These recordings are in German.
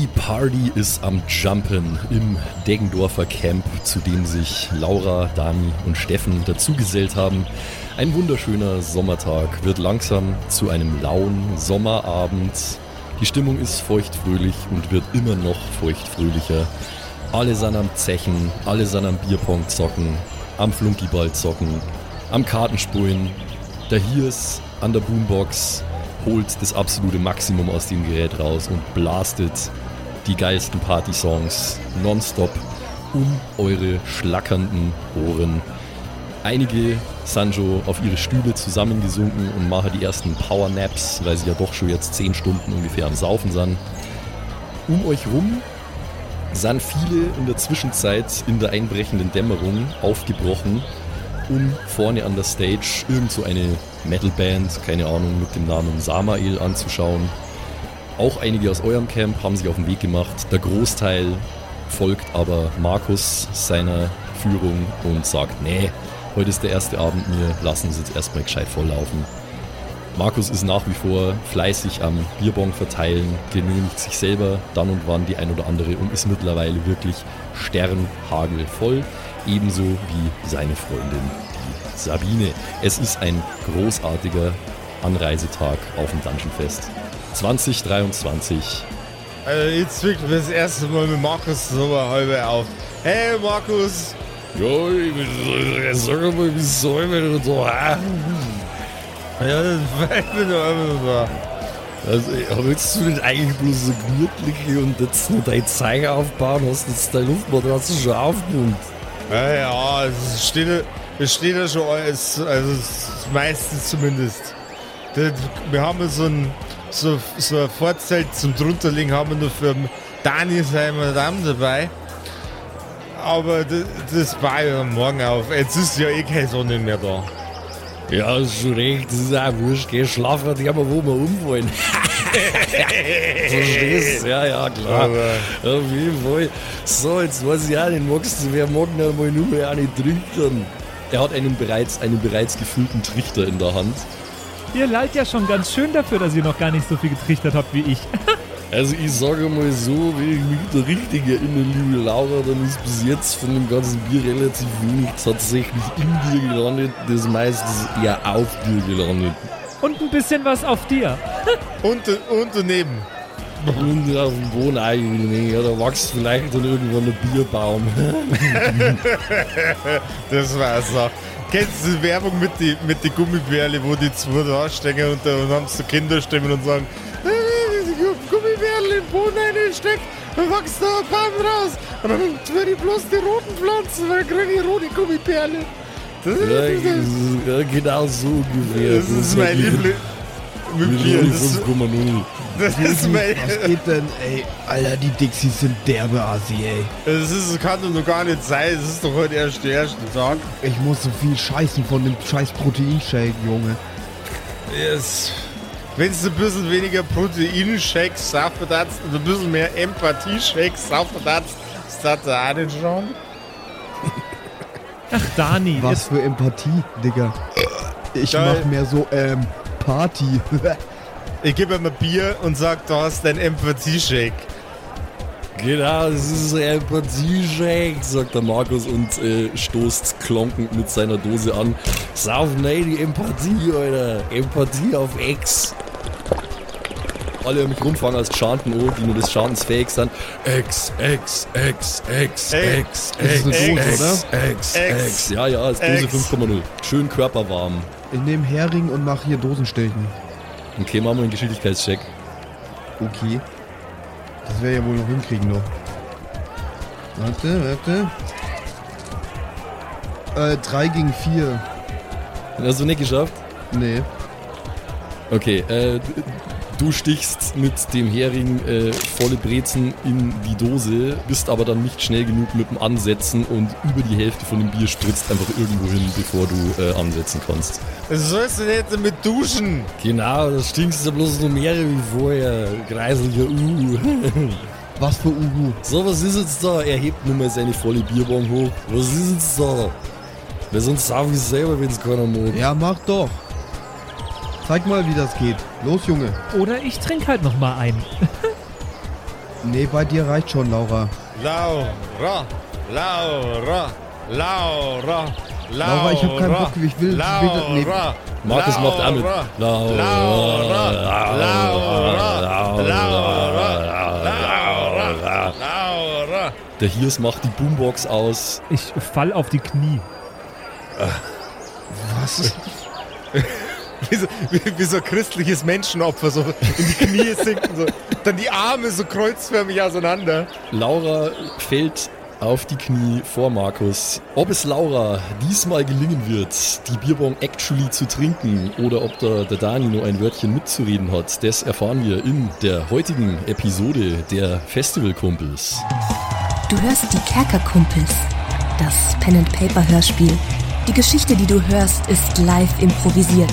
Die Party ist am Jumpen im Deggendorfer Camp, zu dem sich Laura, Dani und Steffen dazugesellt haben. Ein wunderschöner Sommertag wird langsam zu einem lauen Sommerabend. Die Stimmung ist feuchtfröhlich und wird immer noch feuchtfröhlicher. Alle sind am Zechen, alle sind am Bierpong zocken, am Flunkyball zocken, am Kartenspulen. Der Hiers an der Boombox holt das absolute Maximum aus dem Gerät raus und blastet die geilsten Party-Songs nonstop um eure schlackernden Ohren. Einige schon auf ihre Stühle zusammengesunken und machen die ersten Power-Naps, weil sie ja doch schon jetzt 10 Stunden ungefähr am Saufen sind. Um euch rum sind viele in der Zwischenzeit in der einbrechenden Dämmerung aufgebrochen, um vorne an der Stage irgend so eine Metalband, keine Ahnung, mit dem Namen Samael anzuschauen. Auch einige aus eurem Camp haben sich auf den Weg gemacht. Der Großteil folgt aber Markus seiner Führung und sagt, nee, heute ist der erste Abend, wir lassen uns jetzt erstmal gescheit volllaufen. Markus ist nach wie vor fleißig am Bierbong verteilen, genehmigt sich selber dann und wann die ein oder andere und ist mittlerweile wirklich sternhagelvoll, ebenso wie seine Freundin, die Sabine. Es ist ein großartiger Anreisetag auf dem Dungeon Fest. 2023. Also jetzt wirklich das erste Mal mit Markus so halbe auf. Hey Markus! Ja, ich sag mal, wie soll man so? Ja, das fällt mir doch einfach so. Also, willst du nicht eigentlich bloß so gemütlich und jetzt nur dein Zeiger aufbauen? Hast jetzt deine Luftmatratze schon aufgepumpt? Ja, ja, es steht, es steht ja schon alles, also das meiste zumindest. Das, wir haben so ein, so, so ein Vorzelt zum drunterlegen, haben wir nur für Dani sein Madame dabei. Aber das, das war ja morgen auf. Jetzt ist ja eh keine Sonne mehr da. Ja, ist schon recht, das ist auch wurscht, geh schlafen, die haben wir, wo wir umfallen. Verstehst du? Ja, ja, klar. Aber- Auf jeden Fall. So, jetzt weiß ich auch nicht, magst du, wer mag denn einmal nur mehr eine trichtern? Er hat einen bereits, einen bereits gefüllten Trichter in der Hand. Ihr lallt ja schon ganz schön dafür, dass ihr noch gar nicht so viel getrichtert habt wie ich. Also ich sage mal so, wenn ich mich da richtig erinnere, liebe Laura, dann ist bis jetzt von dem ganzen Bier relativ wenig tatsächlich in dir gelandet, das meistens eher auf dir gelandet. Und ein bisschen was auf dir. Und, und daneben. Und auf dem Boden eigentlich, ja, da wächst vielleicht dann irgendwann ein Bierbaum. Das war so. Kennst du die Werbung mit die, mit die Gummibärle, wo die zwei da stecken und dann haben sie Kinderstimmen und sagen, "Äh, Gummibärle in den Boden reinsteckt, dann wächst da ein Baum raus. Und dann tue ich bloß die roten Pflanzen, dann kriege ich rote Gummibärle. Das, ist- das, ja, genau so ungefähr. das ist mein Liebling. Bier. Das, ist- 5,0. das ist mein. Was geht denn, ey? Alter, die Dixies sind derbe Asi, ey. Das ist, kann doch gar nicht sein. Das ist doch heute erst der erste Tag. Ich muss so viel scheißen von dem scheiß Proteinshake, Junge. Yes. Wenn es ein bisschen weniger Proteinshakes saufen darfst und ein bisschen mehr Empathie-Shakes saufen darfst, ist das da auch nicht schon? Ach, Dani, Was für Empathie, Digga. Ich Geil. mach mehr so, ähm, Party. Ich gebe ihm ein Bier und sag, du hast dein Empathie-Shake. Genau, das ist ein Empathie-Shake, sagt der Markus und äh, stoßt klonkend mit seiner Dose an. Sauf nein, die Empathie, Alter. Empathie auf Ex. Alle um mich rumfangen als Chanten, oh, die nur des Chantens fähig sind. Ex, Ex, Ex, Ex, Ex, Ex, Ex, Ex, Ex. Ex. Ja, ja, ist Dose Ex. 5,0. Schön körperwarm. Ich nehme Hering und mach hier Dosenstechen. Okay, machen wir einen Geschicklichkeitscheck. Okay. Das wäre ja wohl noch hinkriegen noch. Warte, warte. Äh, 3 gegen 4. Hast du nicht geschafft? Nee. Okay, äh, du stichst mit dem Hering äh, volle Brezen in die Dose, bist aber dann nicht schnell genug mit dem Ansetzen und über die Hälfte von dem Bier spritzt einfach irgendwo hin, bevor du äh, ansetzen kannst. Das sollst du nicht damit duschen. Genau, das stinkst ja bloß noch mehr wie vorher. Kreiseliger Uh. Was für Uhu. So, was ist jetzt da? Er hebt nur mal seine volle Bierbong hoch. Was ist jetzt da? Weil sonst sag ich selber, wenn es keiner mag. Ja, mach doch. Zeig mal, wie das geht. Los, Junge. oder ich trinke halt noch mal ein. Nee, bei dir reicht schon, Laura. Laura, Laura, Laura, Laura. Laura, ich hab keinen Bock, ich will- ich will das nicht. Laura, Markus macht auch mit. Laura, Laura, Laura, Laura, Laura, Laura, Laura. Der Hirs macht die Boombox aus. Ich fall auf die Knie. Was? Wie so, wie, wie so ein christliches Menschenopfer, so in die Knie sinken, so. dann die Arme so kreuzförmig auseinander. Laura fällt auf die Knie vor Markus. Ob es Laura diesmal gelingen wird, die Bierbong actually zu trinken oder ob da der Dani nur ein Wörtchen mitzureden hat, das erfahren wir in der heutigen Episode der Festivalkumpels. Du hörst die Kerkerkumpels, das Pen-and-Paper-Hörspiel. Die Geschichte, die du hörst, ist live improvisiert.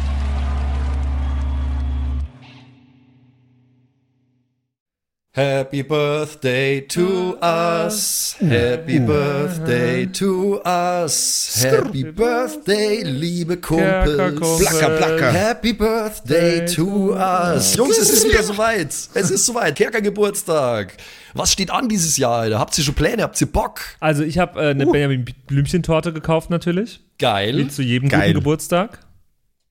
Happy Birthday to us. Happy Birthday to us. Happy Birthday, liebe Kumpels. Placker, placker. Happy Birthday to us. Jungs, es ist wieder soweit. Es ist soweit. Kerker Geburtstag. Was steht an dieses Jahr, Alter? Habt ihr schon Pläne? Habt ihr Bock? Also ich habe äh, eine Benjamin Blümchen-Torte gekauft natürlich. Geil. Wie zu jedem Geil. guten Geburtstag.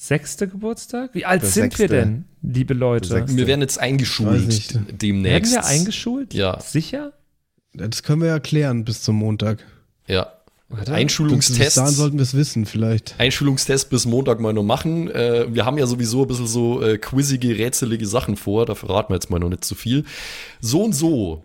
sechste Geburtstag? Wie alt Der sind wir sechste. denn, liebe Leute? Wir werden jetzt eingeschult nicht. demnächst. Werden wir eingeschult? Ja. Sicher? Das können wir ja klären bis zum Montag. Ja. Warte. Bis Einschulungstest. dahin sollten wir es wissen, vielleicht. Einschulungstest bis Montag mal noch machen. Äh, wir haben ja sowieso ein bisschen so äh, quizzige, rätselige Sachen vor. Da verraten wir jetzt mal noch nicht zu viel. So und so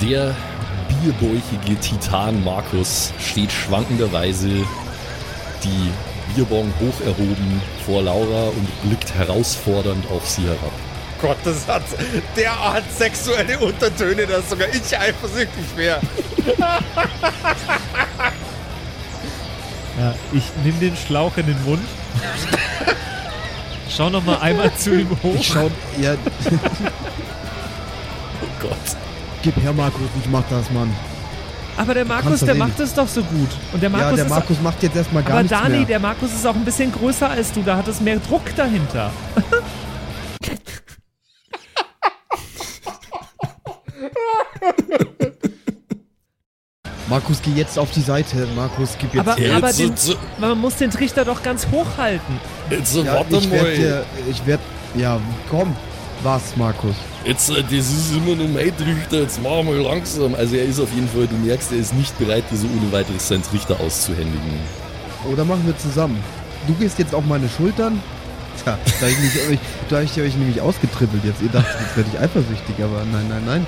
Der bierbäuchige Titan Markus steht schwankenderweise die Bierbong hoch erhoben vor Laura und blickt herausfordernd auf sie herab. Gott, das hat derart sexuelle Untertöne, dass sogar ich eifersüchtig wäre. Ja, ich nehme den Schlauch in den Mund. Schau noch mal einmal zu ihm hoch. Ich schau, ja, Oh Gott. Gib her, Markus, ich mach das, Mann. Aber der Markus, der macht es doch so gut. Und der Markus ja, der ist Markus macht jetzt erstmal gar aber nichts Dani, mehr. der Markus ist auch ein bisschen größer als du. Da hat es mehr Druck dahinter. Markus, geh jetzt auf die Seite. Markus, gib jetzt Aber, her. aber Jetzt- den, jetzt- man muss den Trichter doch ganz hoch halten. Jetzt Ja, warte ich werde ich werde, ja, komm. Was, Markus? Jetzt, äh, das ist immer nur mein Trichter, jetzt machen wir langsam. Also er ist auf jeden Fall, du merkst, er ist nicht bereit, dir so ohne weiteres seinen Trichter auszuhändigen. Oder machen wir zusammen? Du gehst jetzt auf meine Schultern. Tja, da ich, mich, euch, da ich euch nämlich ausgetrippelt jetzt. Ihr dachtet, jetzt werde ich eifersüchtig, aber nein, nein, nein.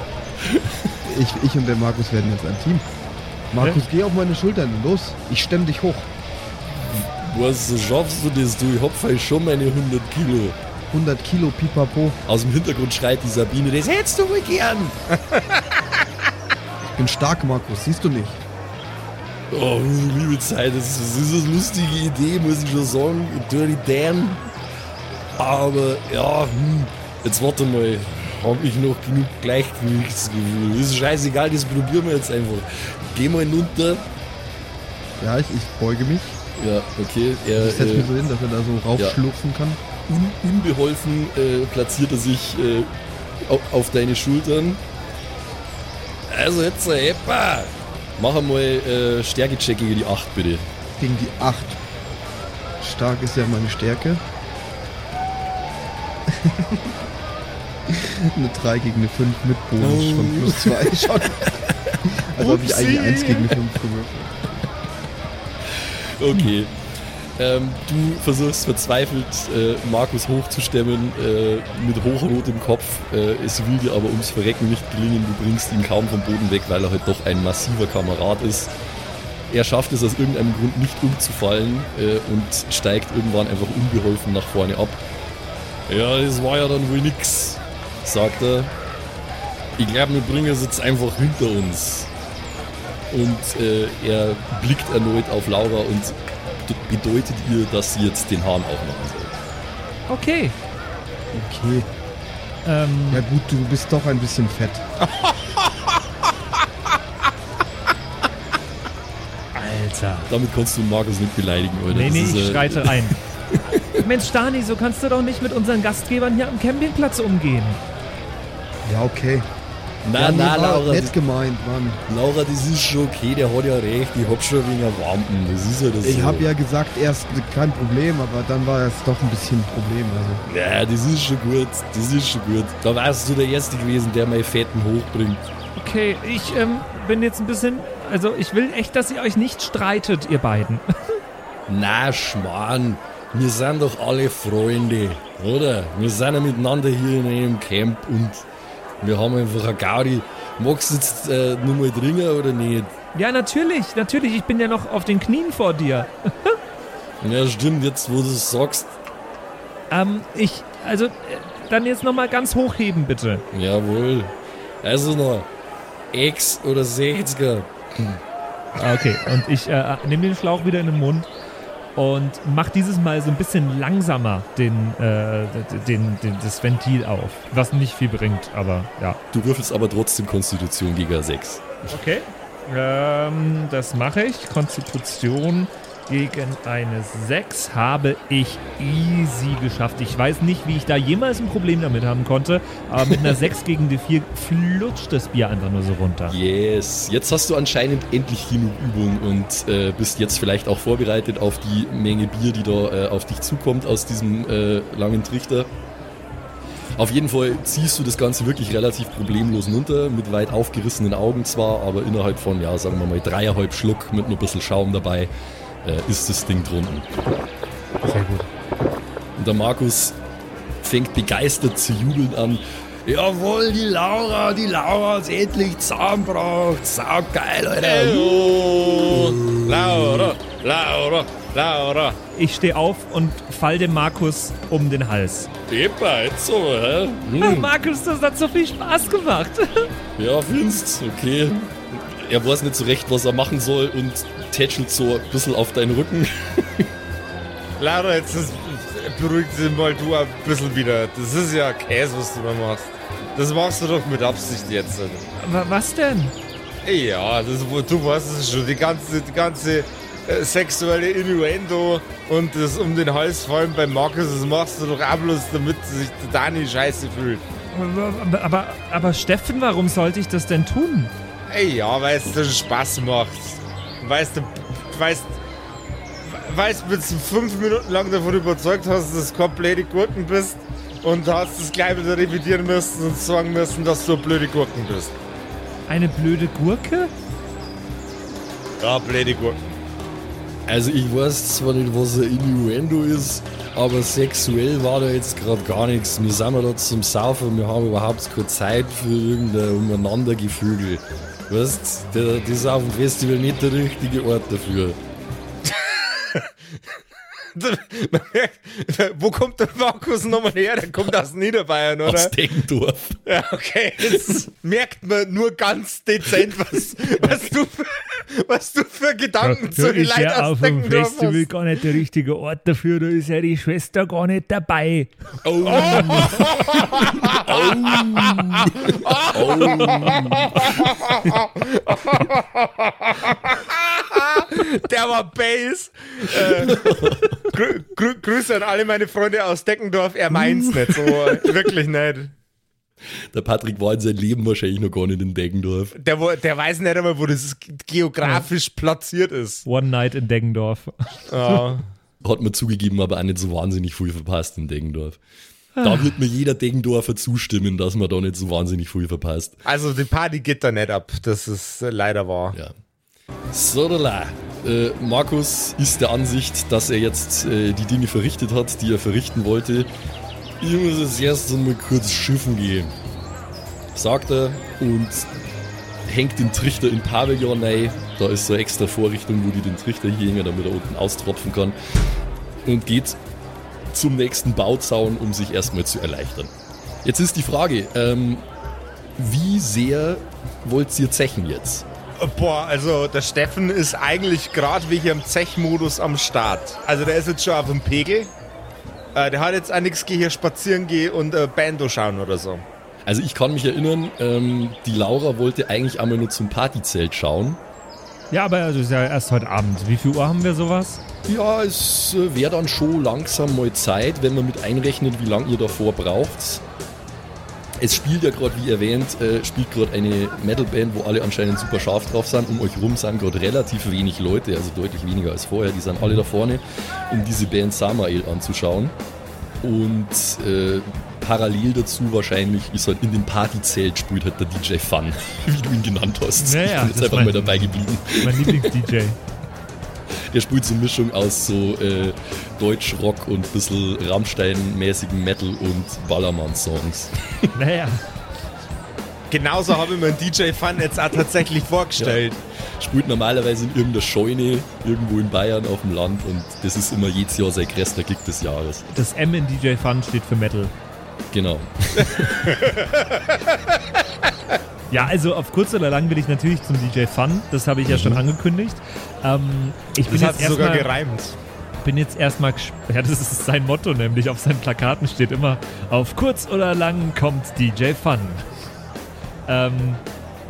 Ich, ich und der Markus werden jetzt ein Team. Markus, geh auf meine Schultern. Los, ich stemm dich hoch. Was schaffst du das, du? Ich hab vielleicht schon meine 100 Kilo. 100 Kilo Pipapo. Aus dem Hintergrund schreit die Sabine, das hättest du wohl gern. Ich bin stark, Markus. Siehst du nicht? Oh, liebe Zeit, das ist, das ist eine lustige Idee, muss ich schon sagen. Dirty Dan. Aber ja, hm, jetzt warte mal. Habe ich noch genug Gleichgewichtsgefühl? Das ist scheißegal, das probieren wir jetzt einfach. Geh mal hinunter. Ja, ich, ich beuge mich. Ja, okay. Er, Ich setze äh, mich so hin, dass er da so raufschlupfen kann. Un unbeholfen äh, platziert er sich äh, auf, auf deine Schultern. Also jetzt, äh, Eppa! Mach einmal äh, Stärkecheck gegen die 8, bitte. Gegen die 8. Stark ist ja meine Stärke. eine 3 gegen eine 5 mit Bonus Oh. von plus 2 schon. Also habe ich eigentlich 1 gegen eine 5 gewürfelt. Okay. Ähm, du versuchst verzweifelt, äh, Markus hochzustemmen, äh, mit hochrotem Kopf. Äh, es will dir aber ums Verrecken nicht gelingen. Du bringst ihn kaum vom Boden weg, weil er halt doch ein massiver Kamerad ist. Er schafft es aus irgendeinem Grund nicht umzufallen äh, und steigt irgendwann einfach unbeholfen nach vorne ab. Ja, das war ja dann wohl nix, sagt er. Ich glaube, wir bringen es jetzt einfach hinter uns. Und äh, er blickt erneut auf Laura und bedeutet ihr, dass sie jetzt den Hahn aufmachen soll. Okay. Okay. Ähm, Ja gut, du bist doch ein bisschen fett. Alter. Damit kannst du Markus nicht beleidigen, oder? Nee, nee, ist, ich äh, schreite ein. Mensch, Dani, so kannst du doch nicht mit unseren Gastgebern hier am Campingplatz umgehen. Ja, okay. Na, ja, nee, na, war Laura, nett gemeint, Mann. Laura, das ist schon okay, der hat ja recht, ich hab schon wegen Wampen, das ist ja das Ich so. habe ja gesagt, erst kein Problem, aber dann war es doch ein bisschen ein Problem. Also. Ja, das ist schon gut, das ist schon gut. Da warst du der Erste gewesen, der meine Fetten hochbringt. Okay, ich ähm, bin jetzt ein bisschen. Also, ich will echt, dass ihr euch nicht streitet, ihr beiden. Na, Schmarrn, wir sind doch alle Freunde, oder? Wir sind ja miteinander hier in einem Camp und wir haben einfach eine Gaudi. Magst du jetzt äh, nur mal dringen oder nicht? Ja, natürlich, natürlich. Ich bin ja noch auf den Knien vor dir. Ja, stimmt, jetzt wo du es sagst. Ähm, ich. Also, äh, dann jetzt nochmal ganz hochheben, bitte. Jawohl. Also noch X oder 60er. Ah, Okay, und ich äh, nehme den Schlauch wieder in den Mund und mach dieses Mal so ein bisschen langsamer den, äh, den, den, das Ventil auf. Was nicht viel bringt, aber ja. Du würfelst aber trotzdem Konstitution gegen 6. Okay. Ähm, das mache ich. Konstitution gegen eine 6 habe ich easy geschafft. Ich weiß nicht, wie ich da jemals ein Problem damit haben konnte, aber mit einer 6 gegen die 4 flutscht das Bier einfach nur so runter. Yes, jetzt hast du anscheinend endlich genug Übung und äh, bist jetzt vielleicht auch vorbereitet auf die Menge Bier, die da äh, auf dich zukommt aus diesem äh, langen Trichter. Auf jeden Fall ziehst du das Ganze wirklich relativ problemlos runter, mit weit aufgerissenen Augen zwar, aber innerhalb von, ja, sagen wir mal, dreieinhalb Schluck mit nur ein bisschen Schaum dabei äh, ist das Ding drunten. Sehr gut. Und der Markus fängt begeistert zu jubeln an. Jawohl, die Laura, die Laura hat's endlich zusammengebracht. Saugeil, Alter. Oh, Laura, Laura, Laura. Ich stehe auf und fall dem Markus um den Hals. Epa, jetzt so, hä? Ach, Hm. Markus, das hat so viel Spaß gemacht. Ja, findest okay. Er weiß nicht so recht, was er machen soll und tätschelt so ein bisschen auf deinen Rücken. Laura, jetzt ist, beruhigt sich mal du ein bisschen wieder. Das ist ja Käse, was du da machst. Das machst du doch mit Absicht jetzt. Wa- Was denn? Ja, das, du weißt es schon. Die ganze, die ganze äh, sexuelle Innuendo und das um den Hals fallen bei Markus, das machst du doch auch bloß, damit sich der Dani scheiße fühlt. Aber, aber, aber Steffen, warum sollte ich das denn tun? Ey, ja, weil es dir Spaß macht. Weißt du, weißt, weißt du, bis du fünf Minuten lang davon überzeugt hast, dass du blöde Gurken bist und hast es gleich wieder revidieren müssen und sagen müssen, dass du eine blöde Gurken bist. Eine blöde Gurke? Ja, blöde Gurken. Also ich weiß zwar nicht, was ein Innuendo ist, aber sexuell war da jetzt gerade gar nichts. Wir sind ja da zum Saufen, wir haben überhaupt keine Zeit für irgendein Umeinandergevögel. Weißt, der, das ist auf dem Festival nicht der richtige Ort dafür. wo kommt der Markus nochmal her? Der kommt aus Niederbayern, oder? Aus Deggendorf. Ja, okay. Jetzt merkt man nur ganz dezent, was, was, du, für, was du für Gedanken zu den ist ja Leuten aus auf dem Festival hast. gar nicht der richtige Ort dafür, da ist ja die Schwester gar nicht dabei. Oh. Der war Bass. Äh, grü grü Grüße an alle meine Freunde aus Deckendorf. Er meint's nicht so. Wirklich nicht. Der Patrick war in seinem Leben wahrscheinlich noch gar nicht in Deggendorf. Der, der weiß nicht einmal, wo das geografisch platziert ist. One Night in Deggendorf. Ja. Hat man zugegeben, aber auch nicht so wahnsinnig viel verpasst in Deggendorf. Da wird mir jeder Deggendorfer zustimmen, dass man da nicht so wahnsinnig viel verpasst. Also die Party geht da nicht ab. Das ist leider wahr. Ja. Sodala. Äh, Markus ist der Ansicht, dass er jetzt äh, die Dinge verrichtet hat, die er verrichten wollte. Ich muss jetzt erst einmal kurz schiffen gehen. Sagt er und hängt den Trichter in Pavillon rein. Da ist so eine extra Vorrichtung, wo die den Trichter hier hängen, damit er unten austropfen kann. Und geht zum nächsten Bauzaun, um sich erstmal zu erleichtern. Jetzt ist die Frage, ähm, wie sehr wollt ihr zechen jetzt? Boah, also der Steffen ist eigentlich gerade wie hier im Zechmodus am Start. Also der ist jetzt schon auf dem Pegel. Äh, der hat jetzt auch nichts, geh hier spazieren gehen und äh, Bando schauen oder so. Also ich kann mich erinnern, ähm, die Laura wollte eigentlich einmal nur zum Partyzelt schauen. Ja, aber also ist ja erst heute Abend. Wie viel Uhr haben wir sowas? Ja, es äh, wäre dann schon langsam mal Zeit, wenn man mit einrechnet, wie lange ihr davor braucht. Es spielt ja gerade, wie erwähnt, äh, spielt gerade eine Metalband, wo alle anscheinend super scharf drauf sind. Um euch rum sind gerade relativ wenig Leute, also deutlich weniger als vorher. Die sind alle da vorne, um diese Band Samael anzuschauen. Und äh, parallel dazu wahrscheinlich ist halt in dem Partyzelt spielt halt der DJ Fun, wie du ihn genannt hast. Naja, ich bin jetzt einfach mal dabei geblieben. Mein Lieblings-DJ. Der spielt so eine Mischung aus so äh, Deutsch-Rock und ein bisschen Rammstein-mäßigen Metal und Ballermann-Songs. naja. Genauso habe ich mir einen DJ Fun jetzt auch tatsächlich vorgestellt. Spielt normalerweise in irgendeiner Scheune irgendwo in Bayern auf dem Land und das ist immer jedes Jahr sein größter Gig des Jahres. Das M in DJ Fun steht für Metal. Genau. Ja, also auf kurz oder lang will ich natürlich zum DJ Fun. Das habe ich ja schon angekündigt. Ähm, ich bin Das hat jetzt sogar erstmal gereimt. bin jetzt erstmal gesp- ja, das ist sein Motto nämlich auf seinen Plakaten steht immer auf kurz oder lang kommt DJ Fun. Ähm,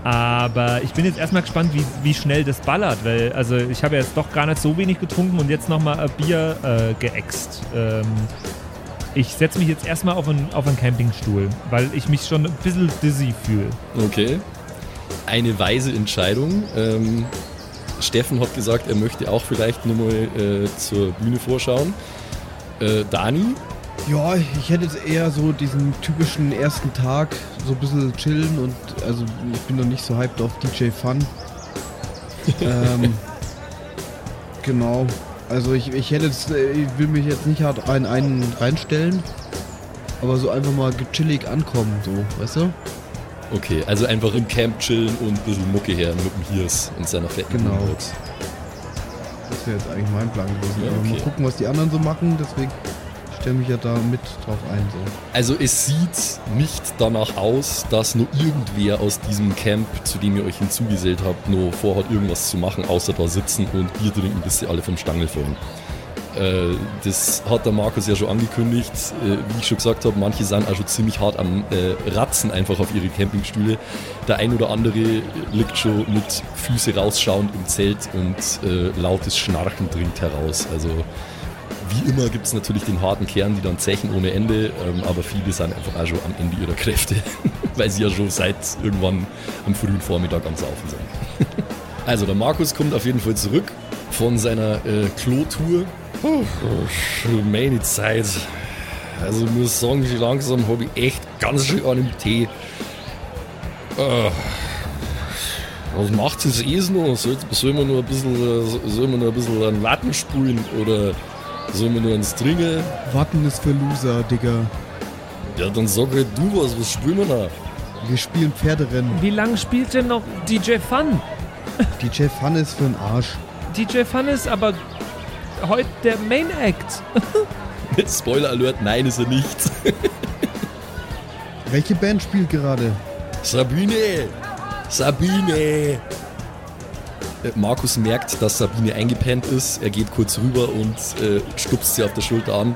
aber ich bin jetzt erstmal gespannt, wie, wie schnell das ballert, weil also ich habe jetzt doch gar nicht so wenig getrunken und jetzt nochmal Bier äh, geäxt. Ähm, ich setze mich jetzt erstmal auf einen, auf einen Campingstuhl, weil ich mich schon ein bisschen dizzy fühle. Okay. Eine weise Entscheidung. Ähm, Steffen hat gesagt, er möchte auch vielleicht nochmal äh, zur Bühne vorschauen. Äh, Dani, Ja, ich hätte jetzt eher so diesen typischen ersten Tag so ein bisschen chillen und also ich bin noch nicht so hyped auf DJ Fun. ähm, genau. Also ich, ich hätte jetzt, äh, ich will mich jetzt nicht hart rein einen reinstellen, aber so einfach mal gechillig ankommen, so, weißt du? okay, also einfach im Camp chillen und ein bisschen Mucke her mit dem Hirs und seiner fetten Genau. Das wäre jetzt eigentlich mein Plan gewesen. Ja, okay. mal gucken, was die anderen so machen, deswegen stelle mich ja da mit drauf ein, so. Also es sieht nicht danach aus, dass nur irgendwer aus diesem Camp, zu dem ihr euch hinzugesellt habt, nur vorhat, irgendwas zu machen, außer da sitzen und Bier trinken, bis sie alle vom Stangel fallen. Äh, das hat der Markus ja schon angekündigt. Äh, wie ich schon gesagt habe, manche sind auch schon ziemlich hart am äh, Ratzen einfach auf ihre Campingstühle. Der ein oder andere liegt schon mit Füße rausschauend im Zelt und lautes Schnarchen dringt heraus. Also wie immer gibt es natürlich den harten Kern, die dann zechen ohne Ende, ähm, aber viele sind einfach auch schon am Ende ihrer Kräfte, weil sie ja schon seit irgendwann am frühen Vormittag am Saufen sind. also der Markus kommt auf jeden Fall zurück von seiner äh, Klo-Tour. Schon meine Zeit. Also ich muss sagen, so langsam habe ich echt ganz schön an dem Tee. Äh, was macht das Essen noch? Soll, soll man nur ein bisschen, äh, soll man ein bisschen an Watten sprühen oder soll man nur ans Trinken? Warten ist für Loser, Digga. Ja, dann sag halt du was, was spielen wir da? Wir spielen Pferderennen. Wie lange spielt denn noch DJ Fun? DJ Fun ist für den Arsch. DJ Fun ist aber heute der Main Act. Spoiler Alert, nein, ist er nicht. Welche Band spielt gerade? Sabine! Sabine! Markus merkt, dass Sabine eingepennt ist. Er geht kurz rüber und äh, stupst sie auf der Schulter an.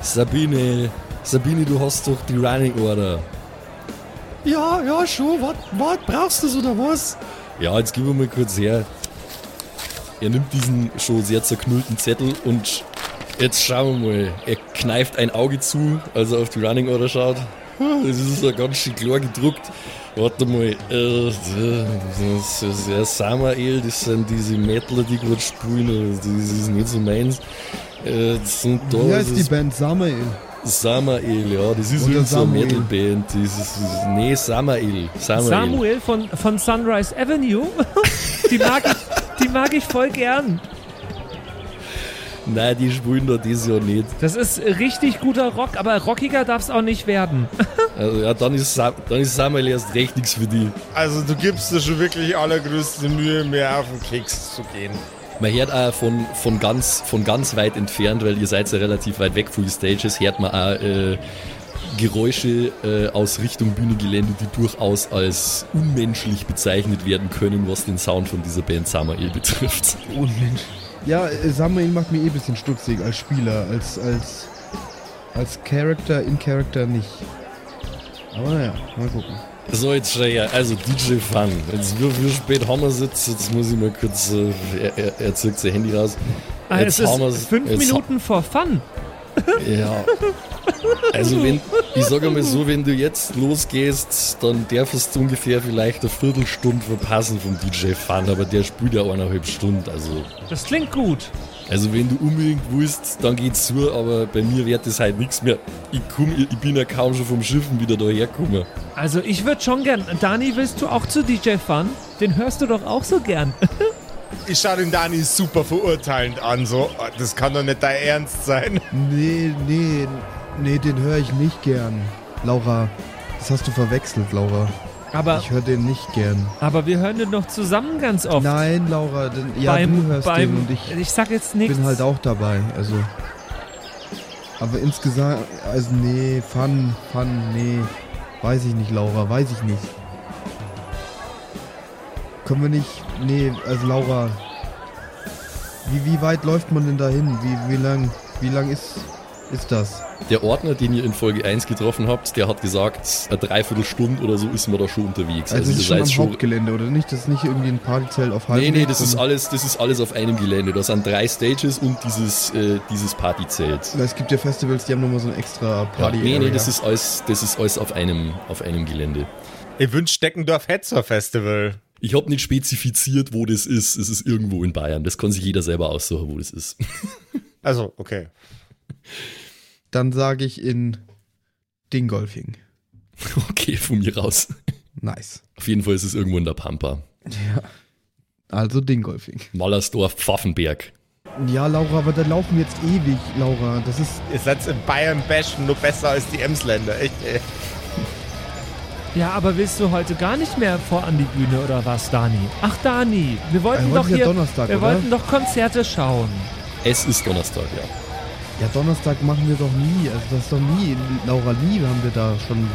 Sabine, Sabine, du hast doch die Running Order. Ja, ja, schon. Was, was brauchst du oder was? Ja, jetzt gib mir mal kurz her. Er nimmt diesen schon sehr zerknüllten Zettel und jetzt schauen wir mal. Er kneift ein Auge zu, als er auf die Running Order schaut. Das ist ja ganz schön klar gedruckt. Warte mal, äh, das ist ja Samael, das sind diese Metaler, die gerade spielen, das ist nicht so meins. Äh, das sind da Wie heißt das die Band? Samael. Samael, ja, das ist Oder irgend so. Metalband. Nee, Samael. Samael. Samuel von, von Sunrise Avenue. die, mag ich, die mag ich voll gern. Nein, die spielen da dieses Jahr nicht. Das ist richtig guter Rock, aber rockiger darf es auch nicht werden. Also, ja, dann ist, Sa dann ist Samael erst recht nichts für die. Also du gibst dir schon wirklich allergrößte Mühe, mir auf den Keks zu gehen. Man hört auch von, von, ganz, von ganz weit entfernt, weil ihr seid ja relativ weit weg von den Stages, hört man auch äh, Geräusche äh, aus Richtung Bühnengelände, die durchaus als unmenschlich bezeichnet werden können, was den Sound von dieser Band Samael betrifft. Unmensch. Ja, äh, Samael macht mir eh ein bisschen stutzig als Spieler, als, als, als Character, in Character nicht. Aber naja, mal gucken. So, jetzt schau her, also DJ Fun. Jetzt, wie, wie spät wir es jetzt? Jetzt muss ich mal kurz, äh, er, er, er zückt sein Handy raus. Ah, Jetzt es ist fünf jetzt Minuten vor Fun. Ja. Also wenn, ich sage mal so, wenn du jetzt losgehst, dann darfst du ungefähr vielleicht eine Viertelstunde verpassen vom DJ Fun, aber der spielt ja eineinhalb Stunden. Also, Das klingt gut. also wenn du unbedingt willst, dann geht's zu, aber bei mir wird das halt nichts mehr. Ich, komm, ich bin ja kaum schon vom Schiffen wieder daher gekommen. Also ich würde schon gern. Dani, willst du auch zu DJ Fun? Den hörst du doch auch so gern. Ich schaue den Dani super verurteilend an, so, oh, das kann doch nicht dein Ernst sein. Nee, nee, nee, den höre ich nicht gern. Laura, das hast du verwechselt, Laura. Aber, Ich höre den nicht gern. aber wir hören den doch zusammen ganz oft. Nein, Laura, denn, ja, beim, du hörst beim, den und ich ich sag jetzt nichts. bin halt auch dabei, also. Aber insgesamt, also nee, Fun, Fun, nee. Weiß ich nicht, Laura, weiß ich nicht. Können wir nicht, nee, also Laura. Wie, wie weit läuft man denn da hin? Wie, wie lang, wie lang ist, ist das? Der Ordner, den ihr in Folge 1 getroffen habt, der hat gesagt, eine Dreiviertelstunde oder so ist man da schon unterwegs. Also, es ihr ist schon am seid Hauptgelände, oder nicht? Das ist nicht irgendwie ein Partyzelt auf halbem Nee, nee, das ist alles, das ist alles auf einem Gelände. Da sind drei Stages und dieses, äh, dieses Partyzelt. Es gibt ja Festivals, die haben nochmal so ein extra Ja, Party. nee, nee, Area. das ist alles, das ist alles auf einem, auf einem Gelände. Ich wünsche Deckendorf Hetzer Festival. Ich habe nicht spezifiziert, wo das ist. Es ist irgendwo in Bayern. Das kann sich jeder selber aussuchen, wo das ist. Also, okay. Dann sage ich in Dingolfing. Okay, von mir raus. Nice. Auf jeden Fall ist es irgendwo in der Pampa. Ja. Also Dingolfing. Mallersdorf, Pfaffenberg. Ja, Laura, aber da laufen wir jetzt ewig, Laura. Das ist. Ihr seid in Bayern bashen nur besser als die Emsländer. Echt, ey. Ja, aber willst du heute gar nicht mehr vor an die Bühne oder was, Dani? Ach, Dani, wir wollten Äh, heute doch ist ja hier, Donnerstag, wir oder? wollten doch Konzerte schauen. Es ist Donnerstag, ja. Ja, Donnerstag machen wir doch nie. Also das ist doch nie. Laura, nie haben wir da schon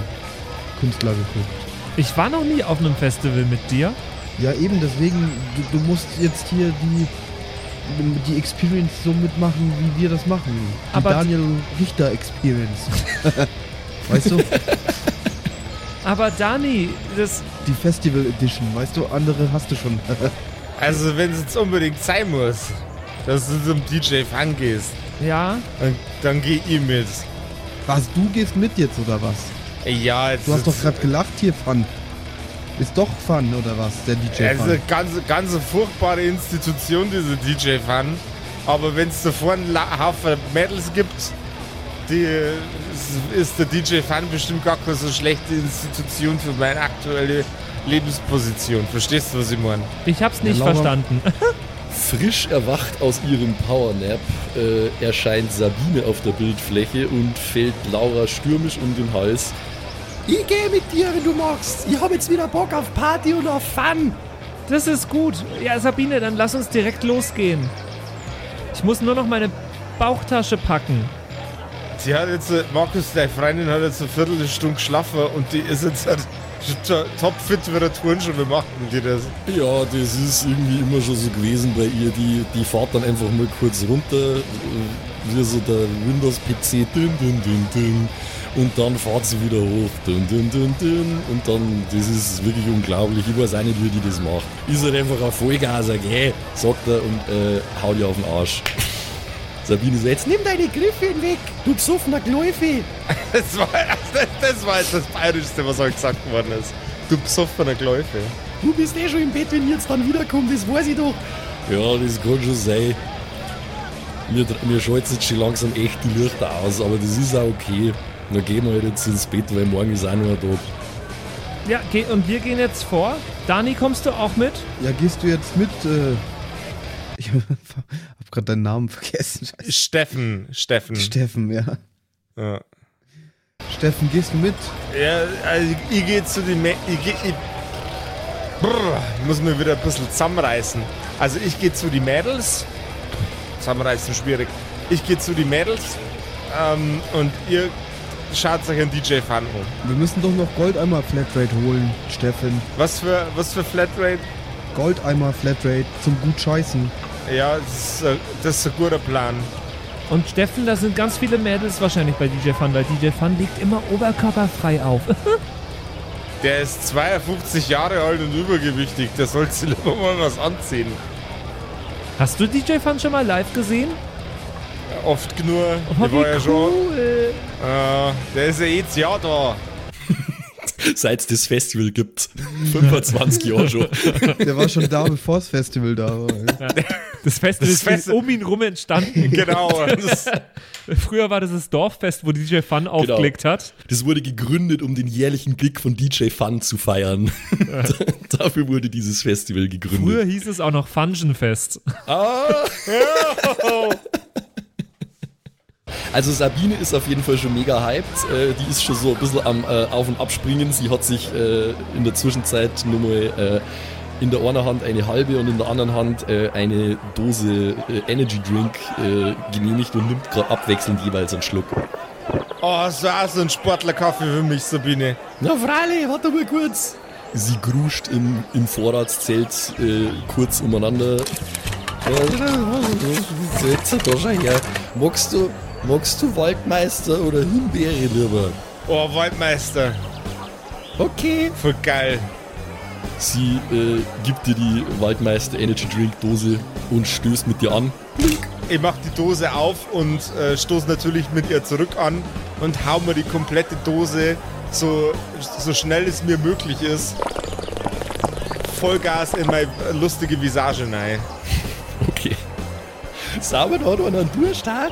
Künstler geguckt. Ich war noch nie auf einem Festival mit dir. Ja, eben, deswegen, du, du musst jetzt hier die, die Experience so mitmachen, wie wir das machen. Die Aber- Daniel Richter Experience. weißt du? Aber Dani, das, Die Festival Edition, weißt du? Andere hast du schon. Also, wenn es jetzt unbedingt sein muss, dass du zum DJ Fun gehst, ja, dann, dann geh ich mit. was, du gehst mit jetzt oder was? Ja, jetzt Du hast doch gerade gelacht hier, Fun. Ist doch Fun oder was, der DJ Es ist Fun? eine ganz, ganz furchtbare Institution, diese DJ Fun. Aber wenn es da vorne einen Haufen Mädels gibt, die ist- der DJ Fun bestimmt gar keine so schlechte Institution für meine aktuelle Lebensposition. Verstehst du, was ich meine? ich hab's nicht Laura- verstanden. Frisch erwacht aus ihrem Powernap äh, erscheint Sabine auf der Bildfläche und fällt Laura stürmisch um den Hals. Ich gehe mit dir, wenn du magst. Ich habe jetzt wieder Bock auf Party und auf Fun. Das ist gut. Ja, Sabine, dann lass uns direkt losgehen. Ich muss nur noch meine Bauchtasche packen. Sie hat jetzt, äh, Markus, deine Freundin hat jetzt eine Viertelstunde geschlafen und die ist jetzt halt topfit für eine Turnschuhe. Wie macht die das? Ja, das ist irgendwie immer schon so gewesen bei ihr. Die, die fährt dann einfach mal kurz runter, äh, wie so der Windows-PC, und dann fährt sie wieder hoch, dün, dün, dün, dün, und dann, das ist wirklich unglaublich. Ich weiß auch nicht, wie die das macht. Ist halt einfach ein Vollgaser, gell, sagt er und äh, haut ihr auf den Arsch. Sabine so, jetzt nimm deine Griffe weg, du besoffener Gläufe. Das war, das, das war jetzt das Bayerischste, was heute gesagt worden ist. Du besoffener Gläufe. Du bist eh schon im Bett, wenn ich jetzt dann wiederkomme, das weiß ich doch. Ja, das kann schon sein. Mir, mir schaltet jetzt schon langsam echt die Lichter aus, aber das ist auch okay. Dann gehen wir halt jetzt ins Bett, weil morgen ist auch noch ein Tag. Ja, geh, und wir gehen jetzt vor. Dani, kommst du auch mit? Ja, gehst du jetzt mit? Äh, ich hab gerade deinen Namen vergessen. Scheiße. Steffen, Steffen. Steffen, ja. ja. Steffen, gehst du mit? Ja, also ich gehe zu den Me ich, geh, ich, Brr, ich muss mir wieder ein bisschen zusammenreißen. Also ich gehe zu den Mädels. Zusammenreißen schwierig. Ich gehe zu den Mädels ähm, und ihr schaut euch einen DJ Fun an. Wir müssen doch noch Goldeimer Flatrate holen, Steffen. Was für, was für Flatrate? Goldeimer Flatrate zum gut scheißen. Ja, das ist, äh, das ist ein guter Plan. Und Steffen, da sind ganz viele Mädels wahrscheinlich bei DJ Fun, weil DJ Fun liegt immer oberkörperfrei auf. Der ist 52 Jahre alt und übergewichtig. Der sollte lieber mal was anziehen. Hast du DJ Fun schon mal live gesehen? Oft genug. Oh, der war ja schon. Äh, der ist ja jedes Jahr da. Seit es das Festival gibt. 25 Jahre schon. Der war schon da, bevor das Festival da war. Das Festival Das ist Festi- um ihn rum entstanden. Genau. Früher war das das Dorffest, wo DJ Fun aufgelegt hat. Das wurde gegründet, um den jährlichen Gig von DJ Fun zu feiern. Dafür wurde dieses Festival gegründet. Früher hieß es auch noch Fungenfest. Ah! Also Sabine ist auf jeden Fall schon mega hyped. Äh, die ist schon so ein bisschen am äh, Auf- und Abspringen. Sie hat sich äh, in der Zwischenzeit nur mal äh, in der einen Hand eine halbe und in der anderen Hand äh, eine Dose äh, Energy Drink äh, genehmigt und nimmt gerade abwechselnd jeweils einen Schluck. oh, so ein Sportlerkaffee für mich, Sabine. Na Frale, warte mal kurz. Sie gruscht im, im Vorratszelt äh, kurz umeinander. Setz da schon her. Magst du, magst du Waldmeister oder Himbeere lieber? Oh, Waldmeister. Okay. Voll geil. Sie äh, gibt dir die Waldmeister Energy Drink Dose und stößt mit dir an. Ich mach die Dose auf und äh, stoß natürlich mit ihr zurück an und hau mir die komplette Dose so, so schnell es mir möglich ist Vollgas in meine lustige Visage rein. Okay. Sauber da hat einen Durst, ha?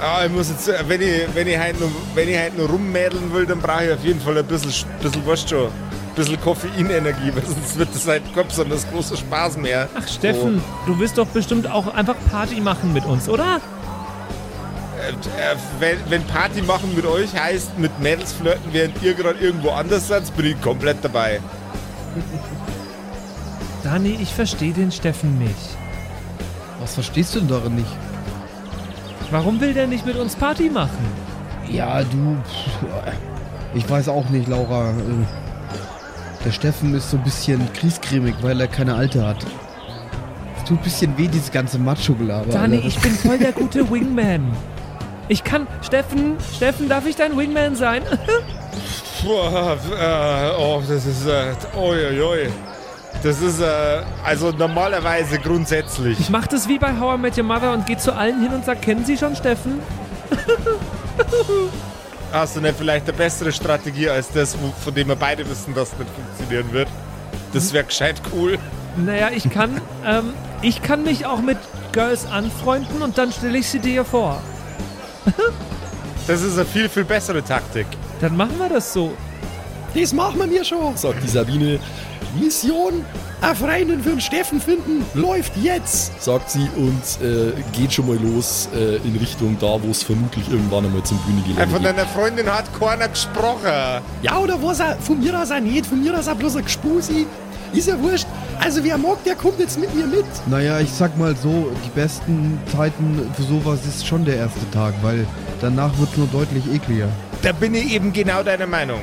Ah, ich muss jetzt, wenn ich, wenn ich halt noch, wenn ich halt noch rummädeln will, dann brauche ich auf jeden Fall ein bisschen, bisschen du schon, bisschen Koffeinenergie, weil sonst wird das halt kein besonders großer Spaß mehr. Ach, Steffen, du willst doch bestimmt auch einfach Party machen mit uns, oder? Äh, äh, wenn, wenn Party machen mit euch heißt, mit Mädels flirten, während ihr gerade irgendwo anders seid, bin ich komplett dabei. Dani, ich verstehe den Steffen nicht. Was verstehst du denn darin nicht? Warum will der nicht mit uns Party machen? Ja, du. Ich weiß auch nicht, Laura. Der Steffen ist so ein bisschen kriescremig, weil er keine Alte hat. Es tut ein bisschen weh, dieses ganze Macho-Gelaber. Dani, Alter. ich bin voll der gute Wingman. Ich kann. Steffen, Steffen, darf ich dein Wingman sein? Puh, äh, oh, das ist, äh, oi, oi, oi. Das ist, äh, also normalerweise grundsätzlich. Ich mach das wie bei How I Met Your Mother und geh zu allen hin und sag, kennen Sie schon Steffen? Hast du nicht vielleicht eine bessere Strategie als das, von dem wir beide wissen, dass das nicht funktionieren wird? Das wäre gescheit cool. Naja, ich kann, ähm, ich kann mich auch mit Girls anfreunden und dann stelle ich sie dir vor. Das ist eine viel, viel bessere Taktik. Dann machen wir das so. Das machen wir mir schon, sagt die Sabine. Mission, eine Freundin für den Steffen finden, läuft jetzt, sagt sie und äh, geht schon mal los äh, in Richtung da, wo es vermutlich irgendwann einmal zum Äh, Bühnegelände Von geht. deiner Freundin hat keiner gesprochen. Ja, oder was er, von mir aus auch nicht, von mir aus auch bloß ein Gespusi. Ist ja wurscht. Also wer mag, der kommt jetzt mit mir mit. Naja, ich sag mal so, die besten Zeiten für sowas ist schon der erste Tag, weil danach wird's nur deutlich ekliger. Da bin ich eben genau deiner Meinung.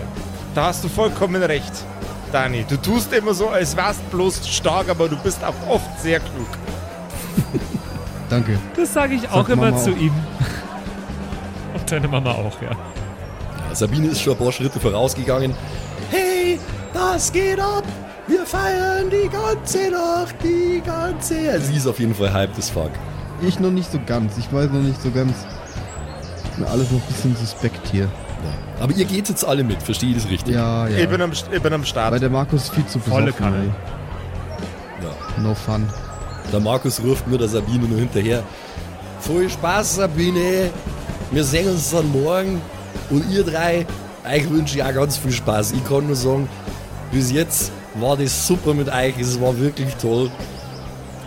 Da hast du vollkommen recht, Dani. Du tust immer so, als wärst bloß stark, aber du bist auch oft sehr klug. Danke. Das sage ich auch Sagt immer Mama zu auch. ihm. Und deine Mama auch, ja. Sabine ist schon ein paar Schritte vorausgegangen. Hey, das geht ab. Wir feiern die ganze Nacht, die ganze. Also sie ist auf jeden Fall hyped as fuck. Ich noch nicht so ganz. Ich weiß noch nicht so ganz. Mir alles noch ein bisschen suspekt hier. Ja. Aber ihr geht jetzt alle mit, verstehe ich das richtig? Ja, ja. Ich, bin am, ich bin am Weil Start. der Markus viel zu besoffen, Volle Kanne. Ja. No fun. Der Markus ruft nur der Sabine nur hinterher. Voll Spaß, Sabine. Wir sehen uns dann morgen. Und ihr drei, euch wünsche ich auch ganz viel Spaß. Ich kann nur sagen, bis jetzt war das super mit euch. Es war wirklich toll.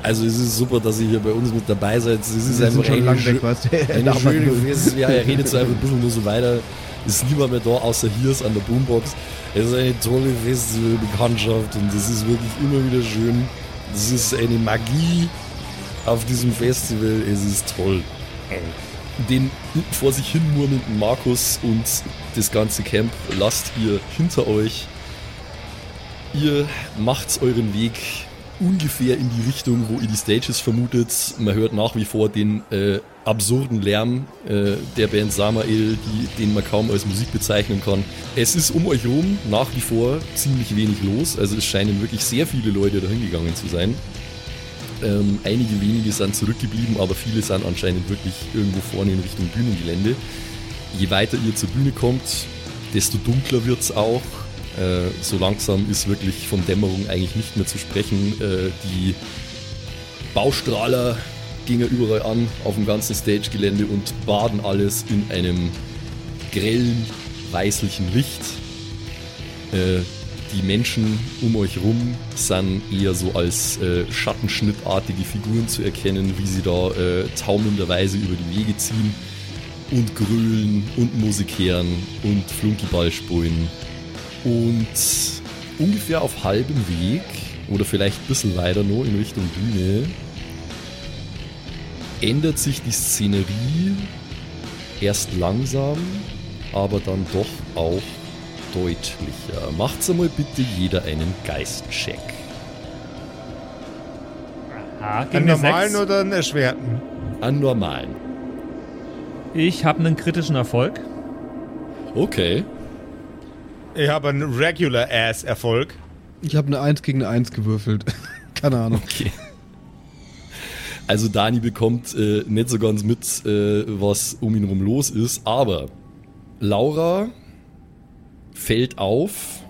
Also es ist super, dass ihr hier bei uns mit dabei seid. Es ist Wir einfach schon eine lang schö- weg, weißt du. Eine schöne Fest. Ja, er redet so einfach ein bisschen nur so weiter. Ist niemand mehr da, außer hier ist an der Boombox. Es ist eine tolle Festivalbekanntschaft und es ist wirklich immer wieder schön. Es ist eine Magie auf diesem Festival. Es ist toll. Den vor sich hin murmelnden Markus und das ganze Camp lasst ihr hinter euch. Ihr macht euren Weg ungefähr in die Richtung, wo ihr die Stages vermutet. Man hört nach wie vor den äh, absurden Lärm äh, der Band Samael, die, den man kaum als Musik bezeichnen kann. Es ist um euch rum nach wie vor ziemlich wenig los. Also es scheinen wirklich sehr viele Leute dahin gegangen zu sein. Ähm, einige wenige sind zurückgeblieben, aber viele sind anscheinend wirklich irgendwo vorne in Richtung Bühnengelände. Je weiter ihr zur Bühne kommt, desto dunkler wird es auch. Äh, so langsam ist wirklich von Dämmerung eigentlich nicht mehr zu sprechen. Äh, die Baustrahler gingen überall an auf dem ganzen Stagegelände und baden alles in einem grellen, weißlichen Licht. Äh, die Menschen um euch rum sind eher so als äh, schattenschnittartige Figuren zu erkennen, wie sie da äh, taumelnderweise über die Wege ziehen und grölen und musikieren und Flunkyball spielen. Und ungefähr auf halbem Weg oder vielleicht ein bisschen weiter noch in Richtung Bühne ändert sich die Szenerie erst langsam, aber dann doch auch deutlicher. Macht's einmal bitte jeder einen Geistcheck. Ah, Einen normalen 6. oder einen erschwerten? An normalen. Ich habe einen kritischen Erfolg. Okay. Ich habe einen Regular-Ass-Erfolg. Ich habe eine 1 gegen eine 1 gewürfelt. Keine Ahnung. Okay. Also Dani bekommt äh, nicht so ganz mit, äh, was um ihn rum los ist, aber Laura fällt auf,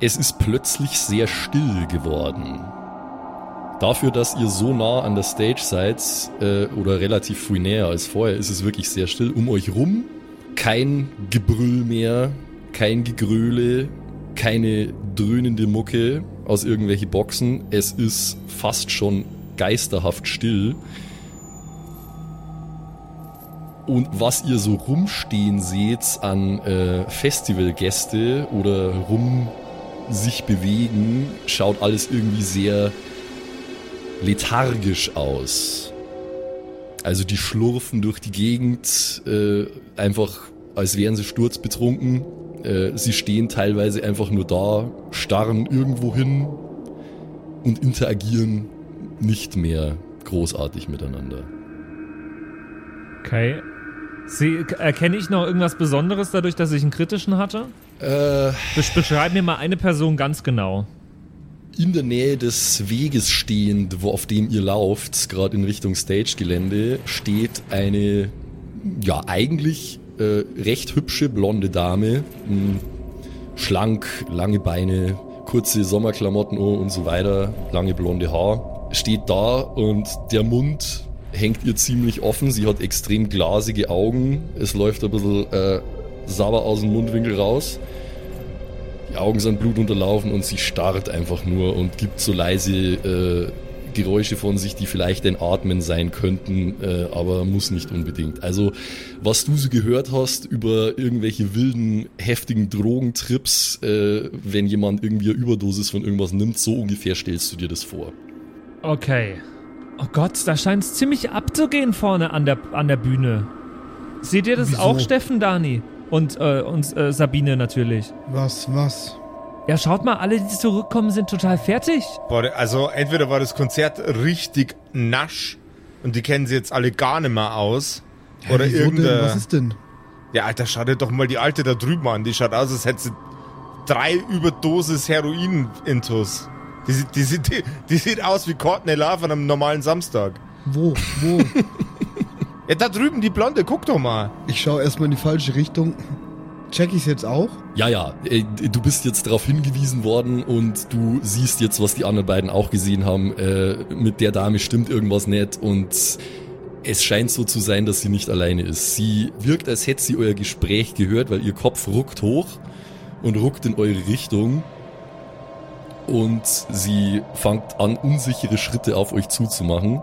es ist plötzlich sehr still geworden. Dafür, dass ihr so nah an der Stage seid, äh, oder relativ viel näher als vorher, ist es wirklich sehr still. Um euch rum kein Gebrüll mehr, kein Gegröle, keine dröhnende Mucke aus irgendwelchen Boxen. Es ist fast schon geisterhaft still. Und was ihr so rumstehen seht an äh, Festivalgäste oder rum sich bewegen, schaut alles irgendwie sehr lethargisch aus. Also die schlurfen durch die Gegend, äh, einfach als wären sie sturzbetrunken. Äh, sie stehen teilweise einfach nur da, starren irgendwo hin und interagieren nicht mehr großartig miteinander. Okay. Sie, erkenne ich noch irgendwas Besonderes dadurch, dass ich einen kritischen hatte? Äh, Besch beschreib mir mal eine Person ganz genau. in der Nähe des Weges stehend, wo auf dem ihr lauft, gerade in Richtung Stagegelände, steht eine, ja, eigentlich äh, recht hübsche blonde Dame. Mh, schlank, lange Beine, kurze Sommerklamotten und so weiter, lange blonde Haar. Steht da und der Mund hängt ihr ziemlich offen. Sie hat extrem glasige Augen. Es läuft ein bisschen äh, sauber aus dem Mundwinkel raus. Die Augen sind blutunterlaufen und sie starrt einfach nur und gibt so leise äh, Geräusche von sich, die vielleicht ein Atmen sein könnten, äh, aber muss nicht unbedingt. Also, was du so gehört hast über irgendwelche wilden, heftigen Drogentrips, äh, wenn jemand irgendwie eine Überdosis von irgendwas nimmt, so ungefähr stellst du dir das vor. Okay. Oh Gott, da scheint es ziemlich abzugehen vorne an der, an der Bühne. Seht ihr das Wieso? auch, Steffen, Dani? Und, äh, und äh, Sabine natürlich. Was, was? Ja, schaut mal, alle, die zurückkommen, sind total fertig. Boah, also entweder war das Konzert richtig nasch und die kennen sie jetzt alle gar nicht mehr aus. Oder Wieso denn? irgendein. Was ist denn? Ja, Alter, schau dir doch mal die alte da drüben an. Die schaut aus, als hätte sie drei Überdosis Heroin-Intus. Die, sieht- die, die, die sieht aus wie Courtney Love an einem normalen Samstag. Wo? Wo? Ja, da drüben die Blonde, guck doch mal. ich schaue erstmal in die falsche Richtung. Check ich's jetzt auch? Ja, ja, äh, du bist jetzt darauf hingewiesen worden und du siehst jetzt, was die anderen beiden auch gesehen haben. Äh, mit der Dame stimmt irgendwas nicht und es scheint so zu sein, dass sie nicht alleine ist. Sie wirkt, als hätte sie euer Gespräch gehört, weil ihr Kopf ruckt hoch und ruckt in eure Richtung. Und sie fängt an, unsichere Schritte auf euch zuzumachen.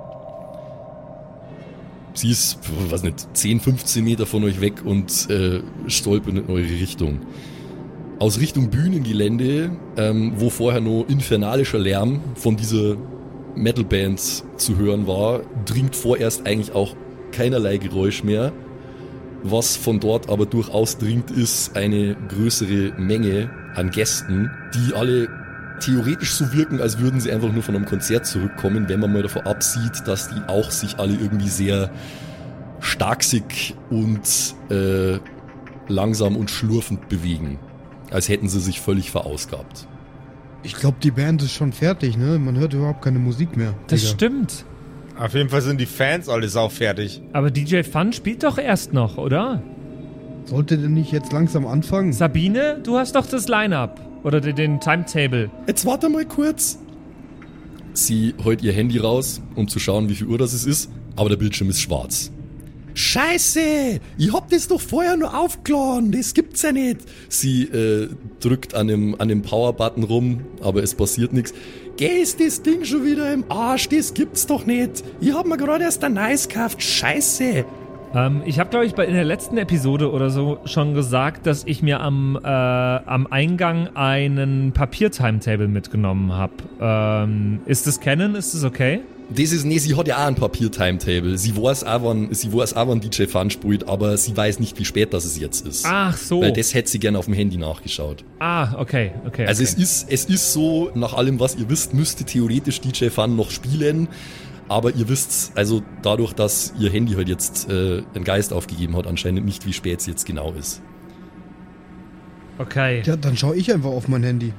Sie ist, weiß nicht, 10, 15 Meter von euch weg und äh, stolpert in eure Richtung. Aus Richtung Bühnengelände, ähm, wo vorher noch infernalischer Lärm von dieser Metalband zu hören war, dringt vorerst eigentlich auch keinerlei Geräusch mehr. Was von dort aber durchaus dringt, ist eine größere Menge an Gästen, die alle theoretisch so wirken, als würden sie einfach nur von einem Konzert zurückkommen, wenn man mal davon absieht, dass die auch sich alle irgendwie sehr starksig und äh, langsam und schlurfend bewegen. Als hätten sie sich völlig verausgabt. Ich glaube, die Band ist schon fertig, ne? Man hört überhaupt keine Musik mehr. Das Digga. stimmt. Auf jeden Fall sind die Fans alles auch fertig. Aber DJ Fun spielt doch erst noch, oder? Sollte denn nicht jetzt langsam anfangen? Sabine, du hast doch das Line-Up. Oder den, den Timetable. Jetzt warte mal kurz. Sie holt ihr Handy raus, um zu schauen, wie viel Uhr das es ist, aber der Bildschirm ist schwarz. Scheiße! Ich hab das doch vorher nur aufgeladen, das gibt's ja nicht. Sie äh, drückt an dem, an dem Power-Button rum, aber es passiert nichts. Geh, ist das Ding schon wieder im Arsch, das gibt's doch nicht. Ich hab mir gerade erst ein Nice gekauft, scheiße. Ähm, ich habe, glaube ich, bei, in der letzten Episode oder so schon gesagt, dass ich mir am, äh, am Eingang einen Papier-Timetable mitgenommen habe. Ähm, ist das Canon? Ist das okay? Das ist, nee, sie hat ja auch ein Papier-Timetable. Sie weiß auch, wann, sie weiß auch, wann DJ Fun spielt, aber sie weiß nicht, wie spät das es jetzt ist. Ach so. Weil das hätte sie gerne auf dem Handy nachgeschaut. ah, okay, okay. Also okay. es ist, es ist so, nach allem, was ihr wisst, müsste theoretisch DJ Fun noch spielen. Aber ihr wisst, also dadurch, dass ihr Handy halt jetzt äh, einen Geist aufgegeben hat, anscheinend nicht, wie spät es jetzt genau ist. Okay. Ja, dann schaue ich einfach auf mein Handy.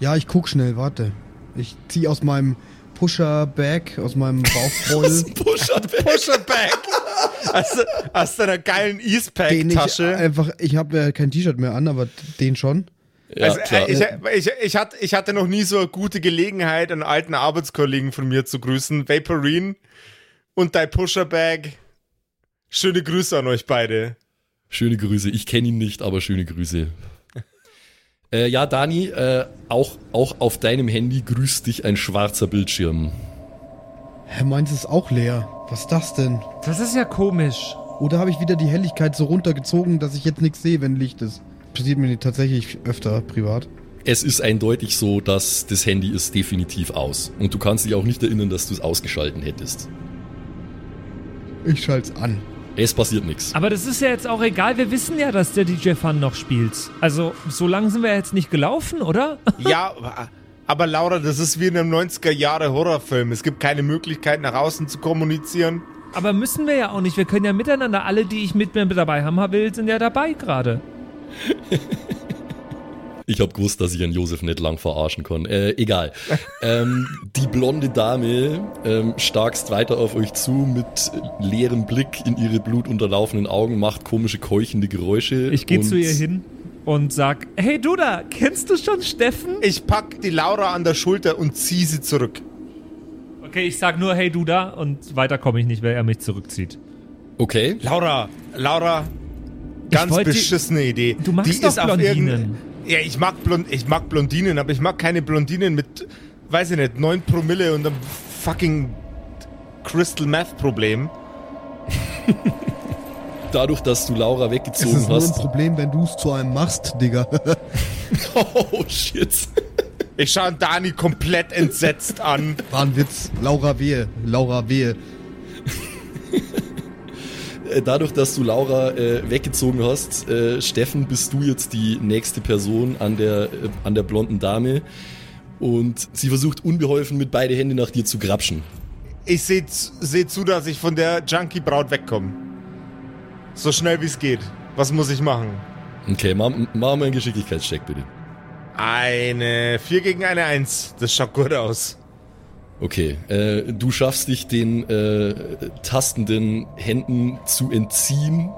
Ja, ich guck schnell, warte. Ich zieh aus meinem Pusher-Bag, aus meinem Bauchbeutel, Push-Up. Pusherback! aus, aus deiner geilen den ich Eastpack-Tasche. einfach, ich habe ja kein T-Shirt mehr an, aber den schon. Ja, also, klar. äh, ich, ich, ich, hatte, ich hatte noch nie so eine gute Gelegenheit, einen alten Arbeitskollegen von mir zu grüßen. Vaporine und dein Pusherbag. Schöne Grüße an euch beide. Schöne Grüße. Ich kenne ihn nicht, aber schöne Grüße. äh, ja, Dani, äh, auch, auch auf deinem Handy grüßt dich ein schwarzer Bildschirm. Hä, meins ist auch leer. Was ist das denn? Das ist ja komisch. Oder habe ich wieder die Helligkeit so runtergezogen, dass ich jetzt nichts sehe, wenn Licht ist? Passiert mir tatsächlich öfter privat. Es ist eindeutig so, dass das Handy ist definitiv aus. Und du kannst dich auch nicht erinnern, dass du es ausgeschalten hättest. Ich schalte es an. Es passiert nichts. Aber das ist ja jetzt auch egal. Wir wissen ja, dass der DJ Fun noch spielt. Also, so lange sind wir jetzt nicht gelaufen, oder? Ja, aber Laura, das ist wie in einem 90er-Jahre-Horrorfilm. Es gibt keine Möglichkeit, nach außen zu kommunizieren. Aber müssen wir ja auch nicht. Wir können ja miteinander, alle, die ich mit mir dabei haben will, sind ja dabei gerade. Ich hab gewusst, dass ich einen Josef nicht lang verarschen kann. Äh, egal. ähm, die blonde Dame ähm, starkst weiter auf euch zu mit leerem Blick in ihre blutunterlaufenden Augen, macht komische keuchende Geräusche. Ich gehe zu ihr hin und sag, hey du da, kennst du schon Steffen? Ich pack die Laura an der Schulter und zieh sie zurück. Okay, ich sag nur, hey du da und weiter komme ich nicht, weil er mich zurückzieht. Okay. Laura, Laura, ganz wollte- beschissene Idee. Du magst die doch ist auf Blondinen. Ja, ich mag, Blond, ich mag Blondinen, aber ich mag keine Blondinen mit, weiß ich nicht, 9 Promille und einem fucking Crystal Meth Problem. Dadurch, dass du Laura Es weggezogen ist nur ein hast. Problem, wenn du es zu einem machst, Digga. Oh shit. Ich schaue Dani komplett entsetzt an. War ein Witz. Laura Wehe. Laura Wehe. Äh, Dadurch, dass du Laura äh, weggezogen hast, äh, Steffen, bist du jetzt die nächste Person an der, äh, an der blonden Dame. Und sie versucht unbeholfen mit beide Hände nach dir zu grapschen. Ich sehe seh zu, dass ich von der Junkie-Braut wegkomme. So schnell wie es geht. Was muss ich machen? Okay, mach, mach mal einen Geschicklichkeitscheck bitte. Eine 4 gegen eine 1. Das schaut gut aus. Okay, äh, du schaffst dich den äh, tastenden Händen zu entziehen.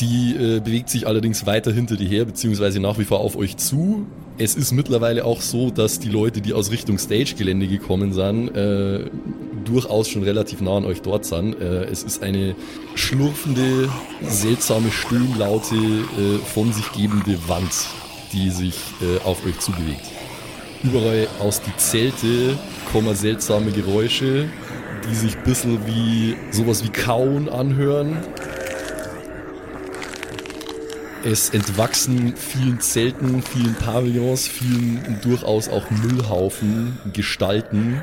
Die äh, bewegt sich allerdings weiter hinter dir her, beziehungsweise nach wie vor auf euch zu. Es ist mittlerweile auch so, dass die Leute, die aus Richtung Stage-Gelände gekommen sind, äh, durchaus schon relativ nah an euch dort sind. Äh, es ist eine schlurfende, seltsame Stöhnlaute, äh, von sich gebende Wand, die sich auf euch zubewegt. Überall aus die Zelte kommen seltsame Geräusche, die sich ein bisschen wie sowas wie Kauen anhören. Es entwachsen vielen Zelten, vielen Pavillons, vielen durchaus auch Müllhaufen, Gestalten,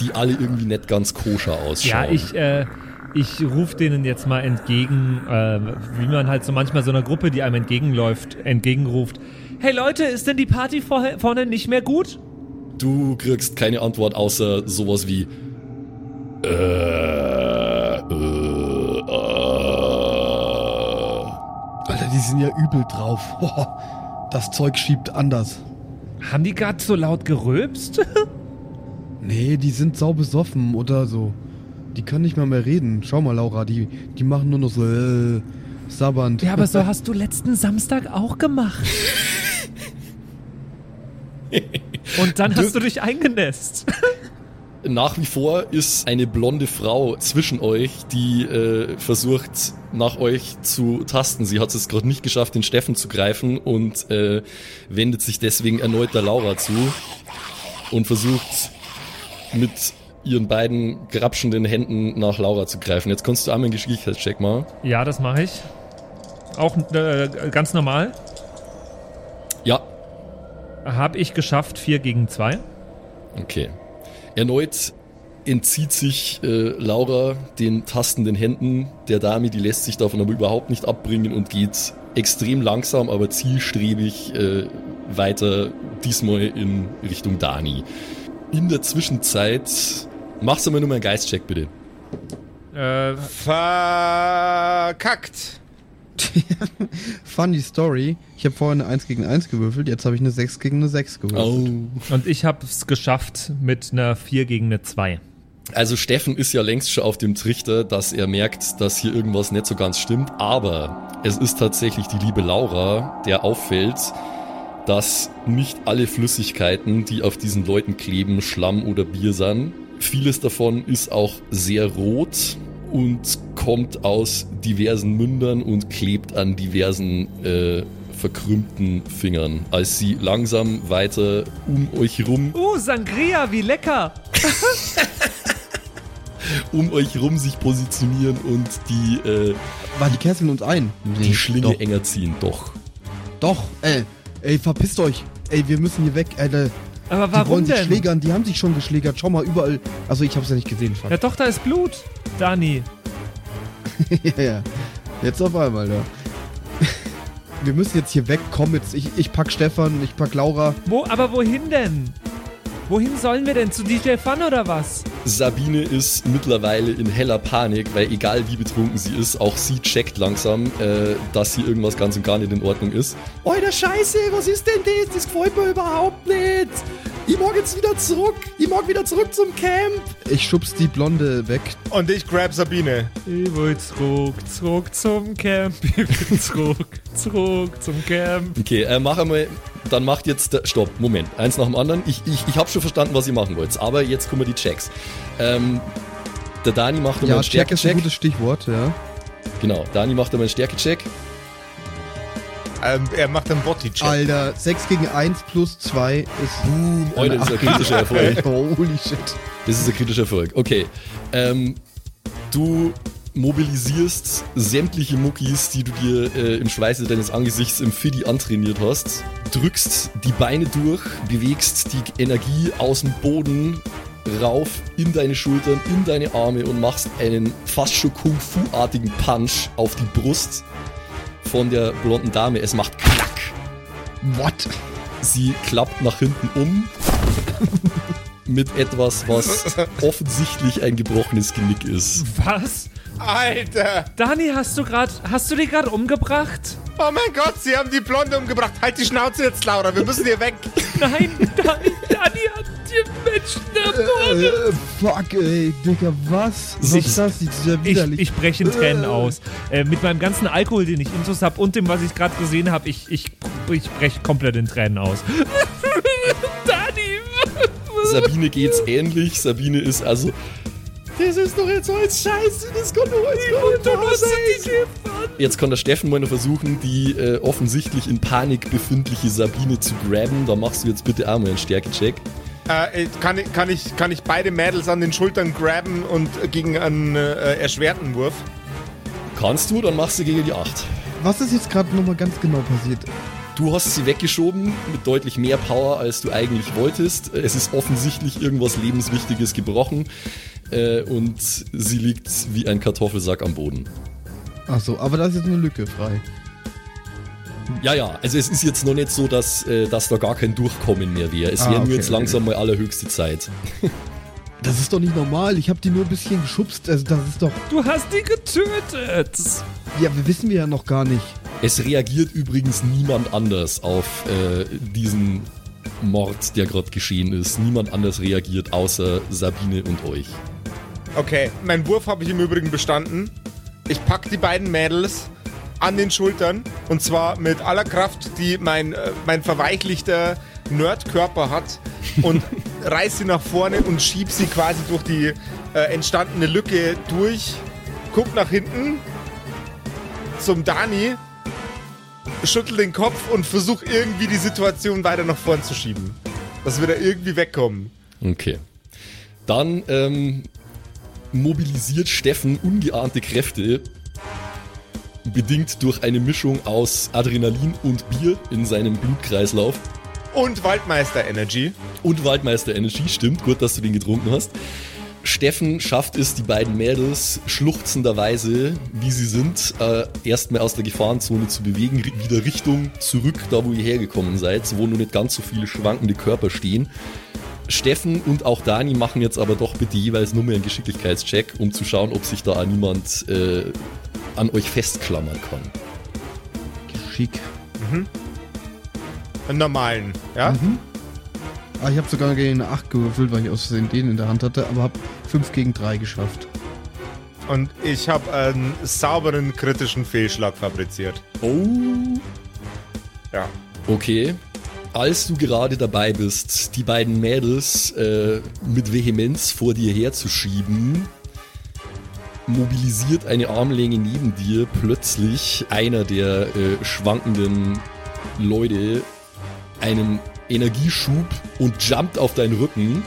die alle irgendwie nicht ganz koscher ausschauen. Ja, ich, äh, ich rufe denen jetzt mal entgegen, äh, wie man halt so manchmal so einer Gruppe, die einem entgegenläuft, entgegenruft. Hey Leute, ist denn die Party vor, vorne nicht mehr gut? Du kriegst keine Antwort außer sowas wie äh, äh, äh. Alter, die sind ja übel drauf. Boah, das Zeug schiebt anders. Haben die gerade so laut gerülpst? Nee, die sind sau besoffen oder so. Die können nicht mal mehr reden. Schau mal, Laura, die, die machen nur noch so äh, sabbernd. ja, aber so hast du letzten Samstag auch gemacht. Und dann hast du dich eingenässt. Nach wie vor ist eine blonde Frau zwischen euch, die äh, versucht, nach euch zu tasten. Sie hat es gerade nicht geschafft, den Steffen zu greifen und äh, wendet sich deswegen erneut der Laura zu und versucht mit ihren beiden grapschenden Händen nach Laura zu greifen. Jetzt kannst du einmal einen Geschicklichkeitscheck machen. Ja, das mache ich. Auch äh, ganz normal. Ja, Habe ich geschafft, 4 gegen 2. Okay. Erneut entzieht sich äh, Laura den tastenden Händen der Dame, die lässt sich davon aber überhaupt nicht abbringen und geht extrem langsam, aber zielstrebig äh, weiter, diesmal in Richtung Dani. In der Zwischenzeit, machst du mal nur mal einen Geistcheck bitte. Äh, Verkackt. Funny Story. Ich habe vorher eine 1 gegen 1 gewürfelt, jetzt habe ich eine 6 gegen eine 6 gewürfelt. und ich habe es geschafft mit einer 4 gegen eine 2. Also Steffen ist ja längst schon auf dem Trichter, dass er merkt, dass hier irgendwas nicht so ganz stimmt, aber es ist tatsächlich die liebe Laura, der auffällt, dass nicht alle Flüssigkeiten, die auf diesen Leuten kleben, Schlamm oder Bier sind. Vieles davon ist auch sehr rot und kommt aus diversen Mündern und klebt an diversen äh, verkrümmten Fingern. Als sie langsam weiter um euch rum Uh, Sangria, wie lecker! um euch rum sich positionieren und die, äh, War die kesseln uns ein? Nee, die Schlinge Doch, enger ziehen. Doch. doch ey. Ey, verpisst euch. Ey, wir müssen hier weg. Alter. Aber Die warum wollen sich denn? schlägern, die haben sich schon geschlägert. Schau mal, überall. Also ich hab's ja nicht gesehen, fuck. Ja doch, da ist Blut, Dani. ja, ja. Jetzt auf einmal, da. Wir müssen jetzt hier weg. Komm jetzt. Ich, ich pack Stefan, ich pack Laura. Wo, aber wohin denn? Wohin sollen wir denn? Zu DJ Fun oder was? Sabine ist mittlerweile in heller Panik, weil egal wie betrunken sie ist, auch sie checkt langsam, äh, dass hier irgendwas ganz und gar nicht in Ordnung ist. Alter Scheiße, was ist denn das? Das gefällt mir überhaupt nicht. Ich mag jetzt wieder zurück. Ich mag wieder zurück zum Camp. Ich schubs die Blonde weg. Und ich grab Sabine. Ich will zurück, zurück zum Camp. Ich will zurück, zurück zum Camp. Okay, äh, mach einmal, dann macht jetzt, der, stopp, Moment, eins nach dem anderen. Ich, ich, ich habe schon verstanden, was ihr machen wollt, aber jetzt kommen die Checks. Ähm, der Dani macht einmal Ja, einen Stärke ist ein Stärkecheck. gutes Stichwort, ja. Genau, Dani macht einmal einen Stärkecheck. Ähm, er macht einen Body-Check. Alter, 6 gegen 1 plus 2 ist. Boom, Alter, das ist ein kritischer Erfolg. Holy shit. Das ist ein kritischer Erfolg. Okay. Ähm, du mobilisierst sämtliche Muckis, die du dir äh, im Schweiße deines Angesichts im Fiddy antrainiert hast, drückst die Beine durch, bewegst die Energie aus dem Boden rauf in deine Schultern, in deine Arme und machst einen fast schon Kung-Fu-artigen Punch auf die Brust von der blonden Dame. Es macht Klack. What? Sie klappt nach hinten um mit etwas, was offensichtlich ein gebrochenes Genick ist. Was? Alter! Dani, hast du gerade, hast du die gerade umgebracht? Oh mein Gott, sie haben die Blonde umgebracht. Halt die Schnauze jetzt, Laura. Wir müssen hier weg. Nein, Dani, Den Menschen ermordet. Äh, fuck, ey, Digga, was? Was Ich- ist das? Das ist ja Ich, widerlich. ich breche in Tränen aus. Äh, mit meinem ganzen Alkohol, den ich intus habe und dem, was ich gerade gesehen habe, ich, ich, ich breche komplett in Tränen aus. Dani! Sabine geht's ähnlich. Sabine ist also. Das ist doch jetzt alles scheiße, das kann doch jetzt gar nicht sein. Jetzt kann der Steffen mal noch versuchen, die äh, offensichtlich in Panik befindliche Sabine zu grabben. Da machst du jetzt bitte auch mal einen Stärkecheck. Äh, kann, ich, kann, ich, kann ich beide Mädels an den Schultern grabben und gegen einen äh, erschwerten Wurf? Kannst du, dann machst du gegen die 8. Was ist jetzt gerade nochmal ganz genau passiert? Du hast sie weggeschoben mit deutlich mehr Power, als du eigentlich wolltest. Es ist offensichtlich irgendwas Lebenswichtiges gebrochen äh, und sie liegt wie ein Kartoffelsack am Boden. Achso, aber da ist jetzt eine Lücke frei. Ja, ja, also es ist jetzt noch nicht so, dass, äh, dass da gar kein Durchkommen mehr wäre. Es Ah, wäre okay, nur jetzt okay. langsam mal allerhöchste Zeit. Das ist doch nicht normal. Ich habe die nur ein bisschen geschubst. Also das ist doch. Du hast die getötet! Ja, wir wissen wir ja noch gar nicht. Es reagiert übrigens niemand anders auf äh, diesen Mord, der gerade geschehen ist. Niemand anders reagiert außer Sabine und euch. Okay, mein Wurf habe ich im Übrigen bestanden. Ich pack die beiden Mädels an den Schultern und zwar mit aller Kraft, die mein, äh, mein verweichlichter Nerdkörper hat und reiß sie nach vorne und schieb sie quasi durch die äh, entstandene Lücke durch. Guck nach hinten zum Dani, schüttel den Kopf und versuch irgendwie die Situation weiter nach vorn zu schieben. Dass wir da irgendwie wegkommen. Okay. Dann ähm, mobilisiert Steffen ungeahnte Kräfte, bedingt durch eine Mischung aus Adrenalin und Bier in seinem Blutkreislauf. Und Waldmeister Energy. Und Waldmeister Energy, stimmt, gut, dass du den getrunken hast. Steffen schafft es, die beiden Mädels schluchzenderweise, wie sie sind, äh, erstmal aus der Gefahrenzone zu bewegen, wieder Richtung zurück, da wo ihr hergekommen seid, wo nur nicht ganz so viele schwankende Körper stehen. Steffen und auch Dani machen jetzt aber doch bitte jeweils nur mehr einen Geschicklichkeitscheck, um zu schauen, ob sich da niemand äh, an euch festklammern kann. Schick. Einen normalen, ja? Ah, ich habe sogar gegen eine 8 gewürfelt, weil ich aus Versehen den in der Hand hatte, aber habe 5 gegen 3 geschafft. Und ich habe einen sauberen kritischen Fehlschlag fabriziert. Oh, Ja. Okay. Als du gerade dabei bist, die beiden Mädels äh, mit Vehemenz vor dir herzuschieben, mobilisiert eine Armlänge neben dir plötzlich einer der äh, schwankenden Leute einen Energieschub und jumpt auf deinen Rücken,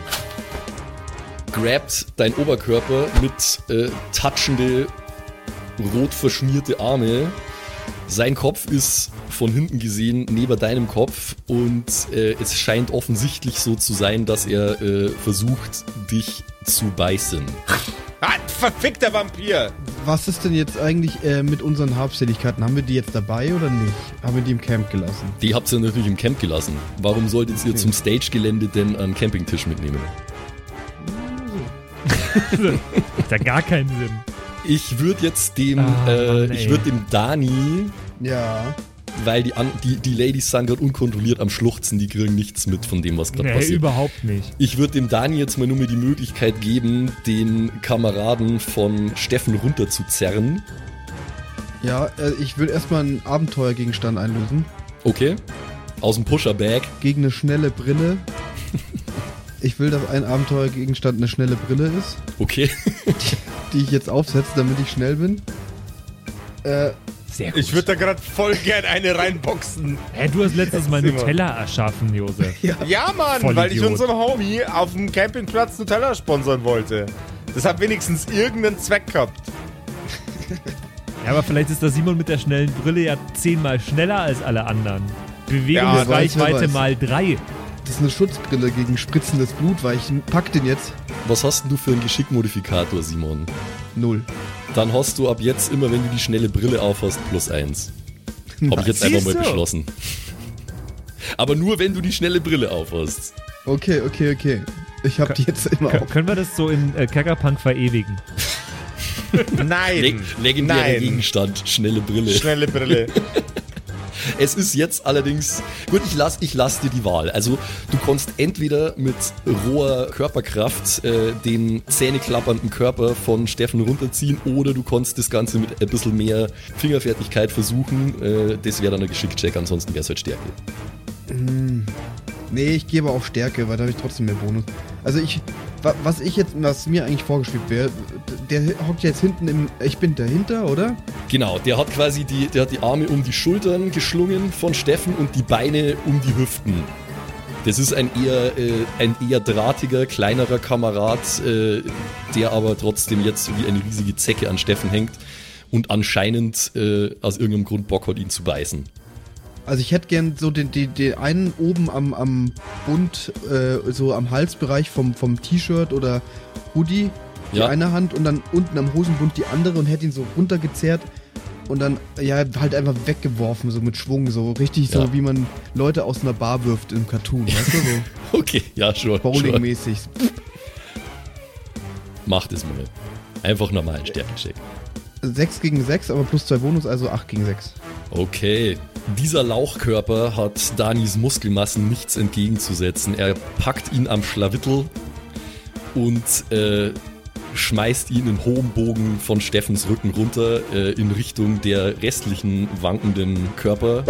grabt dein Oberkörper mit äh, touchende, rot verschmierte Arme sein Kopf ist von hinten gesehen neben deinem Kopf und äh, es scheint offensichtlich so zu sein, dass er äh, versucht, dich zu beißen. Ah, verfickter Vampir! Was ist denn jetzt eigentlich äh, mit unseren Habseligkeiten? Haben wir die jetzt dabei oder nicht? Haben wir die im Camp gelassen? Die habt ihr natürlich im Camp gelassen. Warum solltet ihr zum Stage-Gelände denn einen Campingtisch mitnehmen? Hat ja gar keinen Sinn. Ich würde jetzt dem, Ah, äh, Mann, ich würde dem Dani, Ja. Weil die, an, die, die Ladies sind gerade unkontrolliert am Schluchzen, die kriegen nichts mit von dem, was gerade Nee, passiert. überhaupt nicht. Ich würde dem Dani jetzt mal nur mal die Möglichkeit geben, den Kameraden von Steffen runterzuzerren. Ja, äh, ich will erstmal einen Abenteuergegenstand einlösen. Okay. Aus dem Pusher-Bag. Gegen eine schnelle Brille. Ich will, dass ein Abenteuergegenstand eine schnelle Brille ist, Okay. die ich jetzt aufsetze, damit ich schnell bin. Äh, Sehr gut. Ich würde da gerade voll gern eine reinboxen. Hä, du hast letztes Mal. Nutella erschaffen, Josef. Ja, Mann, Vollidiot. weil ich unserem Homie auf dem Campingplatz Nutella sponsern wollte. Das hat wenigstens irgendeinen Zweck gehabt. Ja, aber vielleicht ist der Simon mit der schnellen Brille ja zehnmal schneller als alle anderen. Ja, Bewegungsreichweite weiß. mal drei. Das ist eine Schutzbrille gegen spritzendes Blut, weil ich pack den jetzt. Was hast denn du für einen Geschickmodifikator, Simon? Null. Dann hast du ab jetzt immer, wenn du die schnelle Brille aufhast, plus eins. Habe ich jetzt einfach mal beschlossen. Aber nur, wenn du die schnelle Brille aufhast. Okay, okay, okay. Ich hab die jetzt immer auf. können wir das so in äh, Kerkerpunk verewigen? Nein. Leg legendärer Nein. Gegenstand, schnelle Brille. Schnelle Brille. Es ist jetzt allerdings, gut, ich lass, ich lass dir die Wahl. Also du kannst entweder mit roher Körperkraft äh, den zähneklappernden Körper von Steffen runterziehen oder du kannst das Ganze mit ein bisschen mehr Fingerfertigkeit versuchen. Äh, das wäre dann ein Geschickcheck, ansonsten wäre es halt Stärke. Nee, ich gebe auf Stärke, weil da habe ich trotzdem mehr Bonus. Also ich, wa- was ich jetzt, was mir eigentlich vorgeschrieben wäre, der hockt jetzt hinten im, ich bin dahinter, oder? Genau, der hat quasi die, der hat die Arme um die Schultern geschlungen von Steffen und die Beine um die Hüften. Das ist ein eher, äh, ein eher drahtiger, kleinerer Kamerad, äh, der aber trotzdem jetzt wie eine riesige Zecke an Steffen hängt und anscheinend äh, aus irgendeinem Grund Bock hat, ihn zu beißen. Also ich hätte gern so den, den, den einen oben am, am Bund, äh, so am Halsbereich vom, vom T-Shirt oder Hoodie, die Ja. eine Hand und dann unten am Hosenbund die andere und hätte ihn so runtergezerrt und dann ja halt einfach weggeworfen, so mit Schwung, so richtig so Ja. wie man Leute aus einer Bar wirft im Cartoon, weißt du, so Okay, ja, schon. Bowling-mäßig. Mach das mal. Einfach normalen Stärkencheck. 6 gegen 6, aber plus 2 Bonus, also 8 gegen 6. Okay. Dieser Lauchkörper hat Danis Muskelmassen nichts entgegenzusetzen. Er packt ihn am Schlawittel und äh, schmeißt ihn in hohem Bogen von Steffens Rücken runter äh, in Richtung der restlichen wankenden Körper.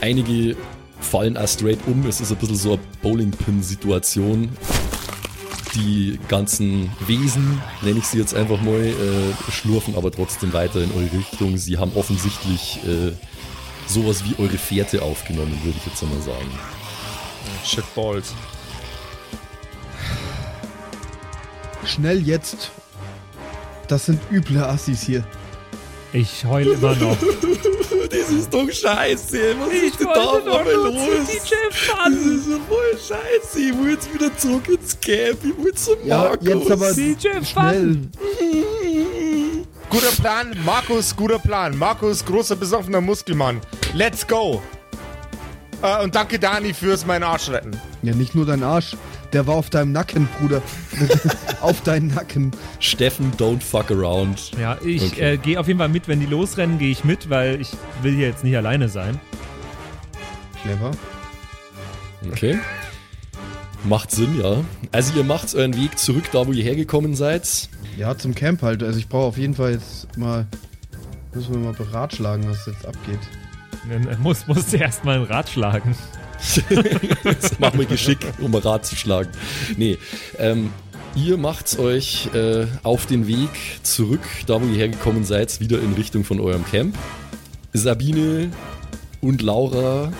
Einige fallen auch straight um. Es ist ein bisschen so eine Bowling-Pin-Situation. Die ganzen Wesen, nenne ich sie jetzt einfach mal, äh, schlurfen aber trotzdem weiter in eure Richtung. Sie haben offensichtlich äh, sowas wie eure Fährte aufgenommen, würde ich jetzt einmal sagen. Shitballs. Schnell jetzt. Das sind üble Assis hier. Ich heul immer noch. Das ist doch scheiße. Was Ich wollte doch nur zu DJ Fun. ist so voll scheiße. Ich will jetzt wieder zurück ins Camp. Ich will zum Ja, Markus. jetzt aber DJ schnell. Guter Plan, Markus, guter Plan. Markus, großer besoffener Muskelmann. Let's go. Äh, und danke Dani fürs meinen Arsch retten. Ja, nicht nur dein Arsch. Der war auf deinem Nacken, Bruder. auf deinen Nacken. Steffen, don't fuck around. Ja, ich Okay. äh, gehe auf jeden Fall mit. Wenn die losrennen, gehe ich mit, weil ich will hier jetzt nicht alleine sein. Clever. Okay. Macht Sinn, ja. Also ihr macht euren Weg zurück, da wo ihr hergekommen seid. Ja, zum Camp halt. Also ich brauche auf jeden Fall jetzt mal. Müssen wir mal beratschlagen, was jetzt abgeht. Dann muss, muss erst mal ein Rad schlagen. Jetzt machen wir Geschick, um ein Rad zu schlagen. Nee, ähm, ihr macht euch äh, auf den Weg zurück, da wo ihr hergekommen seid, wieder in Richtung von eurem Camp. Sabine und Laura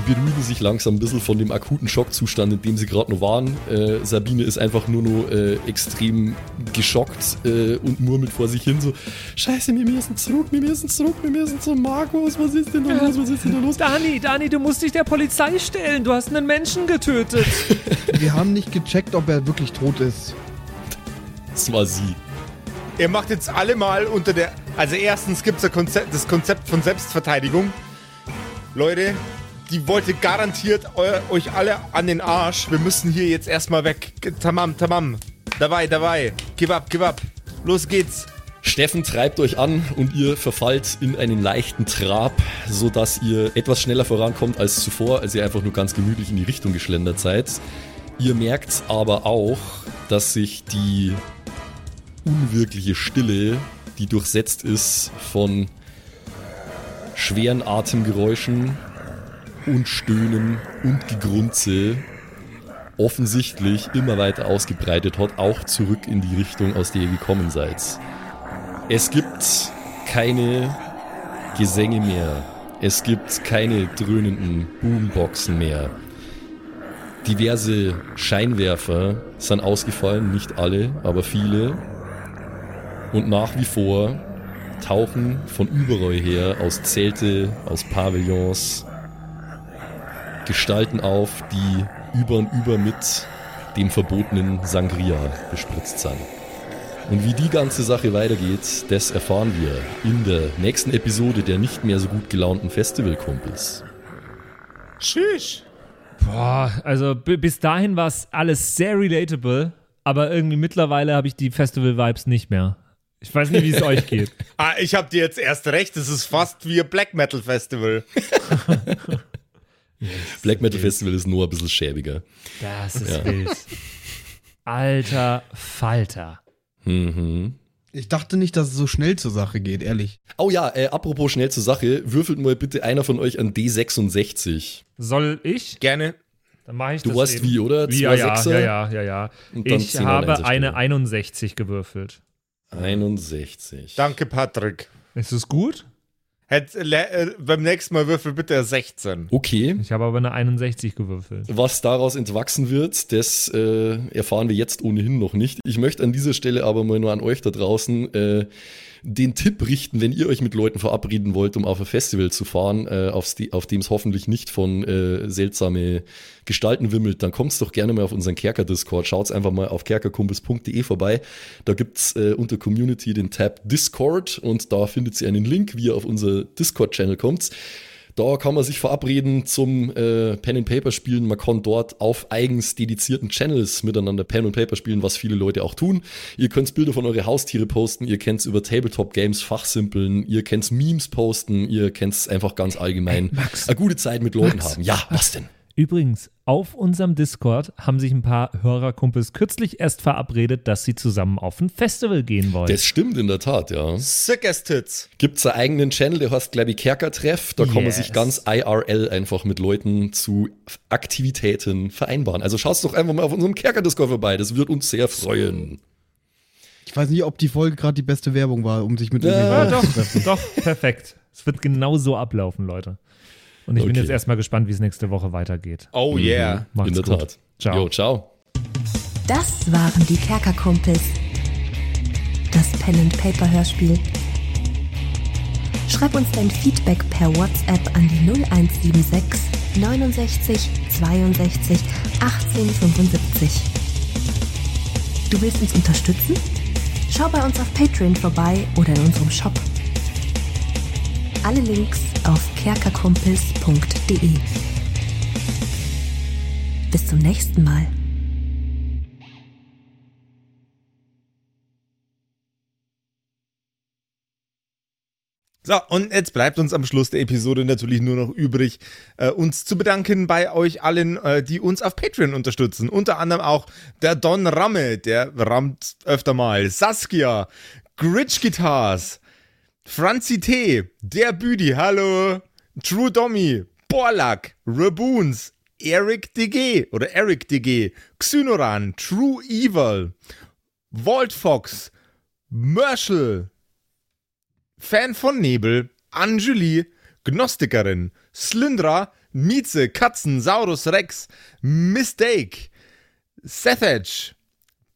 beruhigen sich langsam ein bisschen von dem akuten Schockzustand, in dem sie gerade noch waren. Äh, Sabine ist einfach nur noch äh, extrem geschockt äh, und murmelt vor sich hin so, Scheiße, wir müssen zurück, wir müssen zurück, wir müssen zum Markus, was ist denn da los, was ist denn da los? Dani, Dani, du musst dich der Polizei stellen. Du hast einen Menschen getötet. Wir haben nicht gecheckt, ob er wirklich tot ist. Das war sie. Ihr macht jetzt alle mal unter der. Also, erstens gibt es das Konzept von Selbstverteidigung. Leute, die wollte garantiert eu, euch alle an den Arsch. Wir müssen hier jetzt erstmal weg. Tamam, tamam. Dabei, dabei. Give up, give up. Los geht's. Steffen treibt euch an und ihr verfallt in einen leichten Trab, sodass ihr etwas schneller vorankommt als zuvor, als ihr einfach nur ganz gemütlich in die Richtung geschlendert seid. Ihr merkt aber auch, dass sich die unwirkliche Stille, die durchsetzt ist von schweren Atemgeräuschen und Stöhnen und Gegrunze, offensichtlich immer weiter ausgebreitet hat, auch zurück in die Richtung, aus der ihr gekommen seid. Es gibt keine Gesänge mehr. Es gibt keine dröhnenden Boomboxen mehr. Diverse Scheinwerfer sind ausgefallen, nicht alle, aber viele. Und nach wie vor tauchen von überall her aus Zelte, aus Pavillons Gestalten auf, die über und über mit dem verbotenen Sangria bespritzt sind. Und wie die ganze Sache weitergeht, das erfahren wir in der nächsten Episode der nicht mehr so gut gelaunten Festivalkumpels. Tschüss. Boah, also bis dahin war es alles sehr relatable, aber irgendwie mittlerweile habe ich die Festival-Vibes nicht mehr. Ich weiß nicht, wie es euch geht. Ah, ich hab dir jetzt erst recht, es ist fast wie ein Black Metal Festival. Black Metal Festival ist nur ein bisschen schäbiger. Das ist wild. Alter Falter. Mhm. Ich dachte nicht, dass es so schnell zur Sache geht, ehrlich. Oh ja, äh, apropos schnell zur Sache, würfelt mal bitte einer von euch an D66. Soll ich? Gerne. Dann mache ich Du das weißt eben. wie, oder? Ja, Zwei ja, Sechser? ja, ja, ja, ja. Dann Ich habe eine Stelle. 61 gewürfelt. 61. Danke, Patrick. Ist es gut? Hätt, äh, beim nächsten Mal würfel bitte eine 16. Okay, Ich habe aber eine 61 gewürfelt. was daraus entwachsen wird, das äh, erfahren wir jetzt ohnehin noch nicht. Ich möchte an dieser Stelle aber mal nur an euch da draußen äh, den Tipp richten, wenn ihr euch mit Leuten verabreden wollt, um auf ein Festival zu fahren, äh, die- auf dem es hoffentlich nicht von äh, seltsame Gestalten wimmelt, dann kommt's doch gerne mal auf unseren Kerker-Discord. Schaut's einfach mal auf kerkerkumpels.de vorbei. Da gibt's äh, unter Community den Tab Discord und da findet ihr einen Link, wie ihr auf unser Discord-Channel kommt. Da kann man sich verabreden zum äh, Pen and Paper spielen. Man kann dort auf eigens dedizierten Channels miteinander Pen and Paper spielen, was viele Leute auch tun. Ihr könnt Bilder von eure Haustiere posten, ihr könnt über Tabletop Games fachsimpeln, ihr könnt Memes posten, ihr könnt einfach ganz allgemein eine gute Zeit mit Leuten haben. Ja, was denn? Übrigens, auf unserem Discord haben sich ein paar Hörerkumpels kürzlich erst verabredet, dass sie zusammen auf ein Festival gehen wollen. Das stimmt in der Tat, ja. Sick as Tits. Gibt's einen eigenen Channel, der heißt, glaube ich, Kerkertreff. Da kann man Yes. sich ganz IRL einfach mit Leuten zu Aktivitäten vereinbaren. Also schaut's doch einfach mal auf unserem Kerker-Discord vorbei. Das wird uns sehr freuen. Ich weiß nicht, ob die Folge gerade die beste Werbung war, um sich mit Ja, ja, doch, Leuten zu treffen. doch, perfekt. Es wird genau so ablaufen, Leute. Und ich bin Okay. jetzt erstmal gespannt, wie es nächste Woche weitergeht. Oh yeah. Macht's in der gut. Tat. Ciao. Jo, ciao. Das waren die Kerkerkumpels. Das Pen and Paper Hörspiel. Schreib uns dein Feedback per WhatsApp an die 0176 69 62 18 75. Du willst uns unterstützen? Schau bei uns auf Patreon vorbei oder in unserem Shop. Alle Links auf kerkerkumpels.de. Bis zum nächsten Mal. So, und jetzt bleibt uns am Schluss der Episode natürlich nur noch übrig, äh, uns zu bedanken bei euch allen, äh, die uns auf Patreon unterstützen. Unter anderem auch der Don Ramme, der rammt öfter mal, Saskia, Gritch Guitars, Franzi T., der Büdi, hallo, True Dommy, Borlak, Raboons, Eric DG oder Eric DG, Xynoran, True Evil, Walt Fox, Merschel, Fan von Nebel, Anjuli, Gnostikerin, Slyndra, Mieze, Katzen, Saurus Rex, Mistake, Sethage,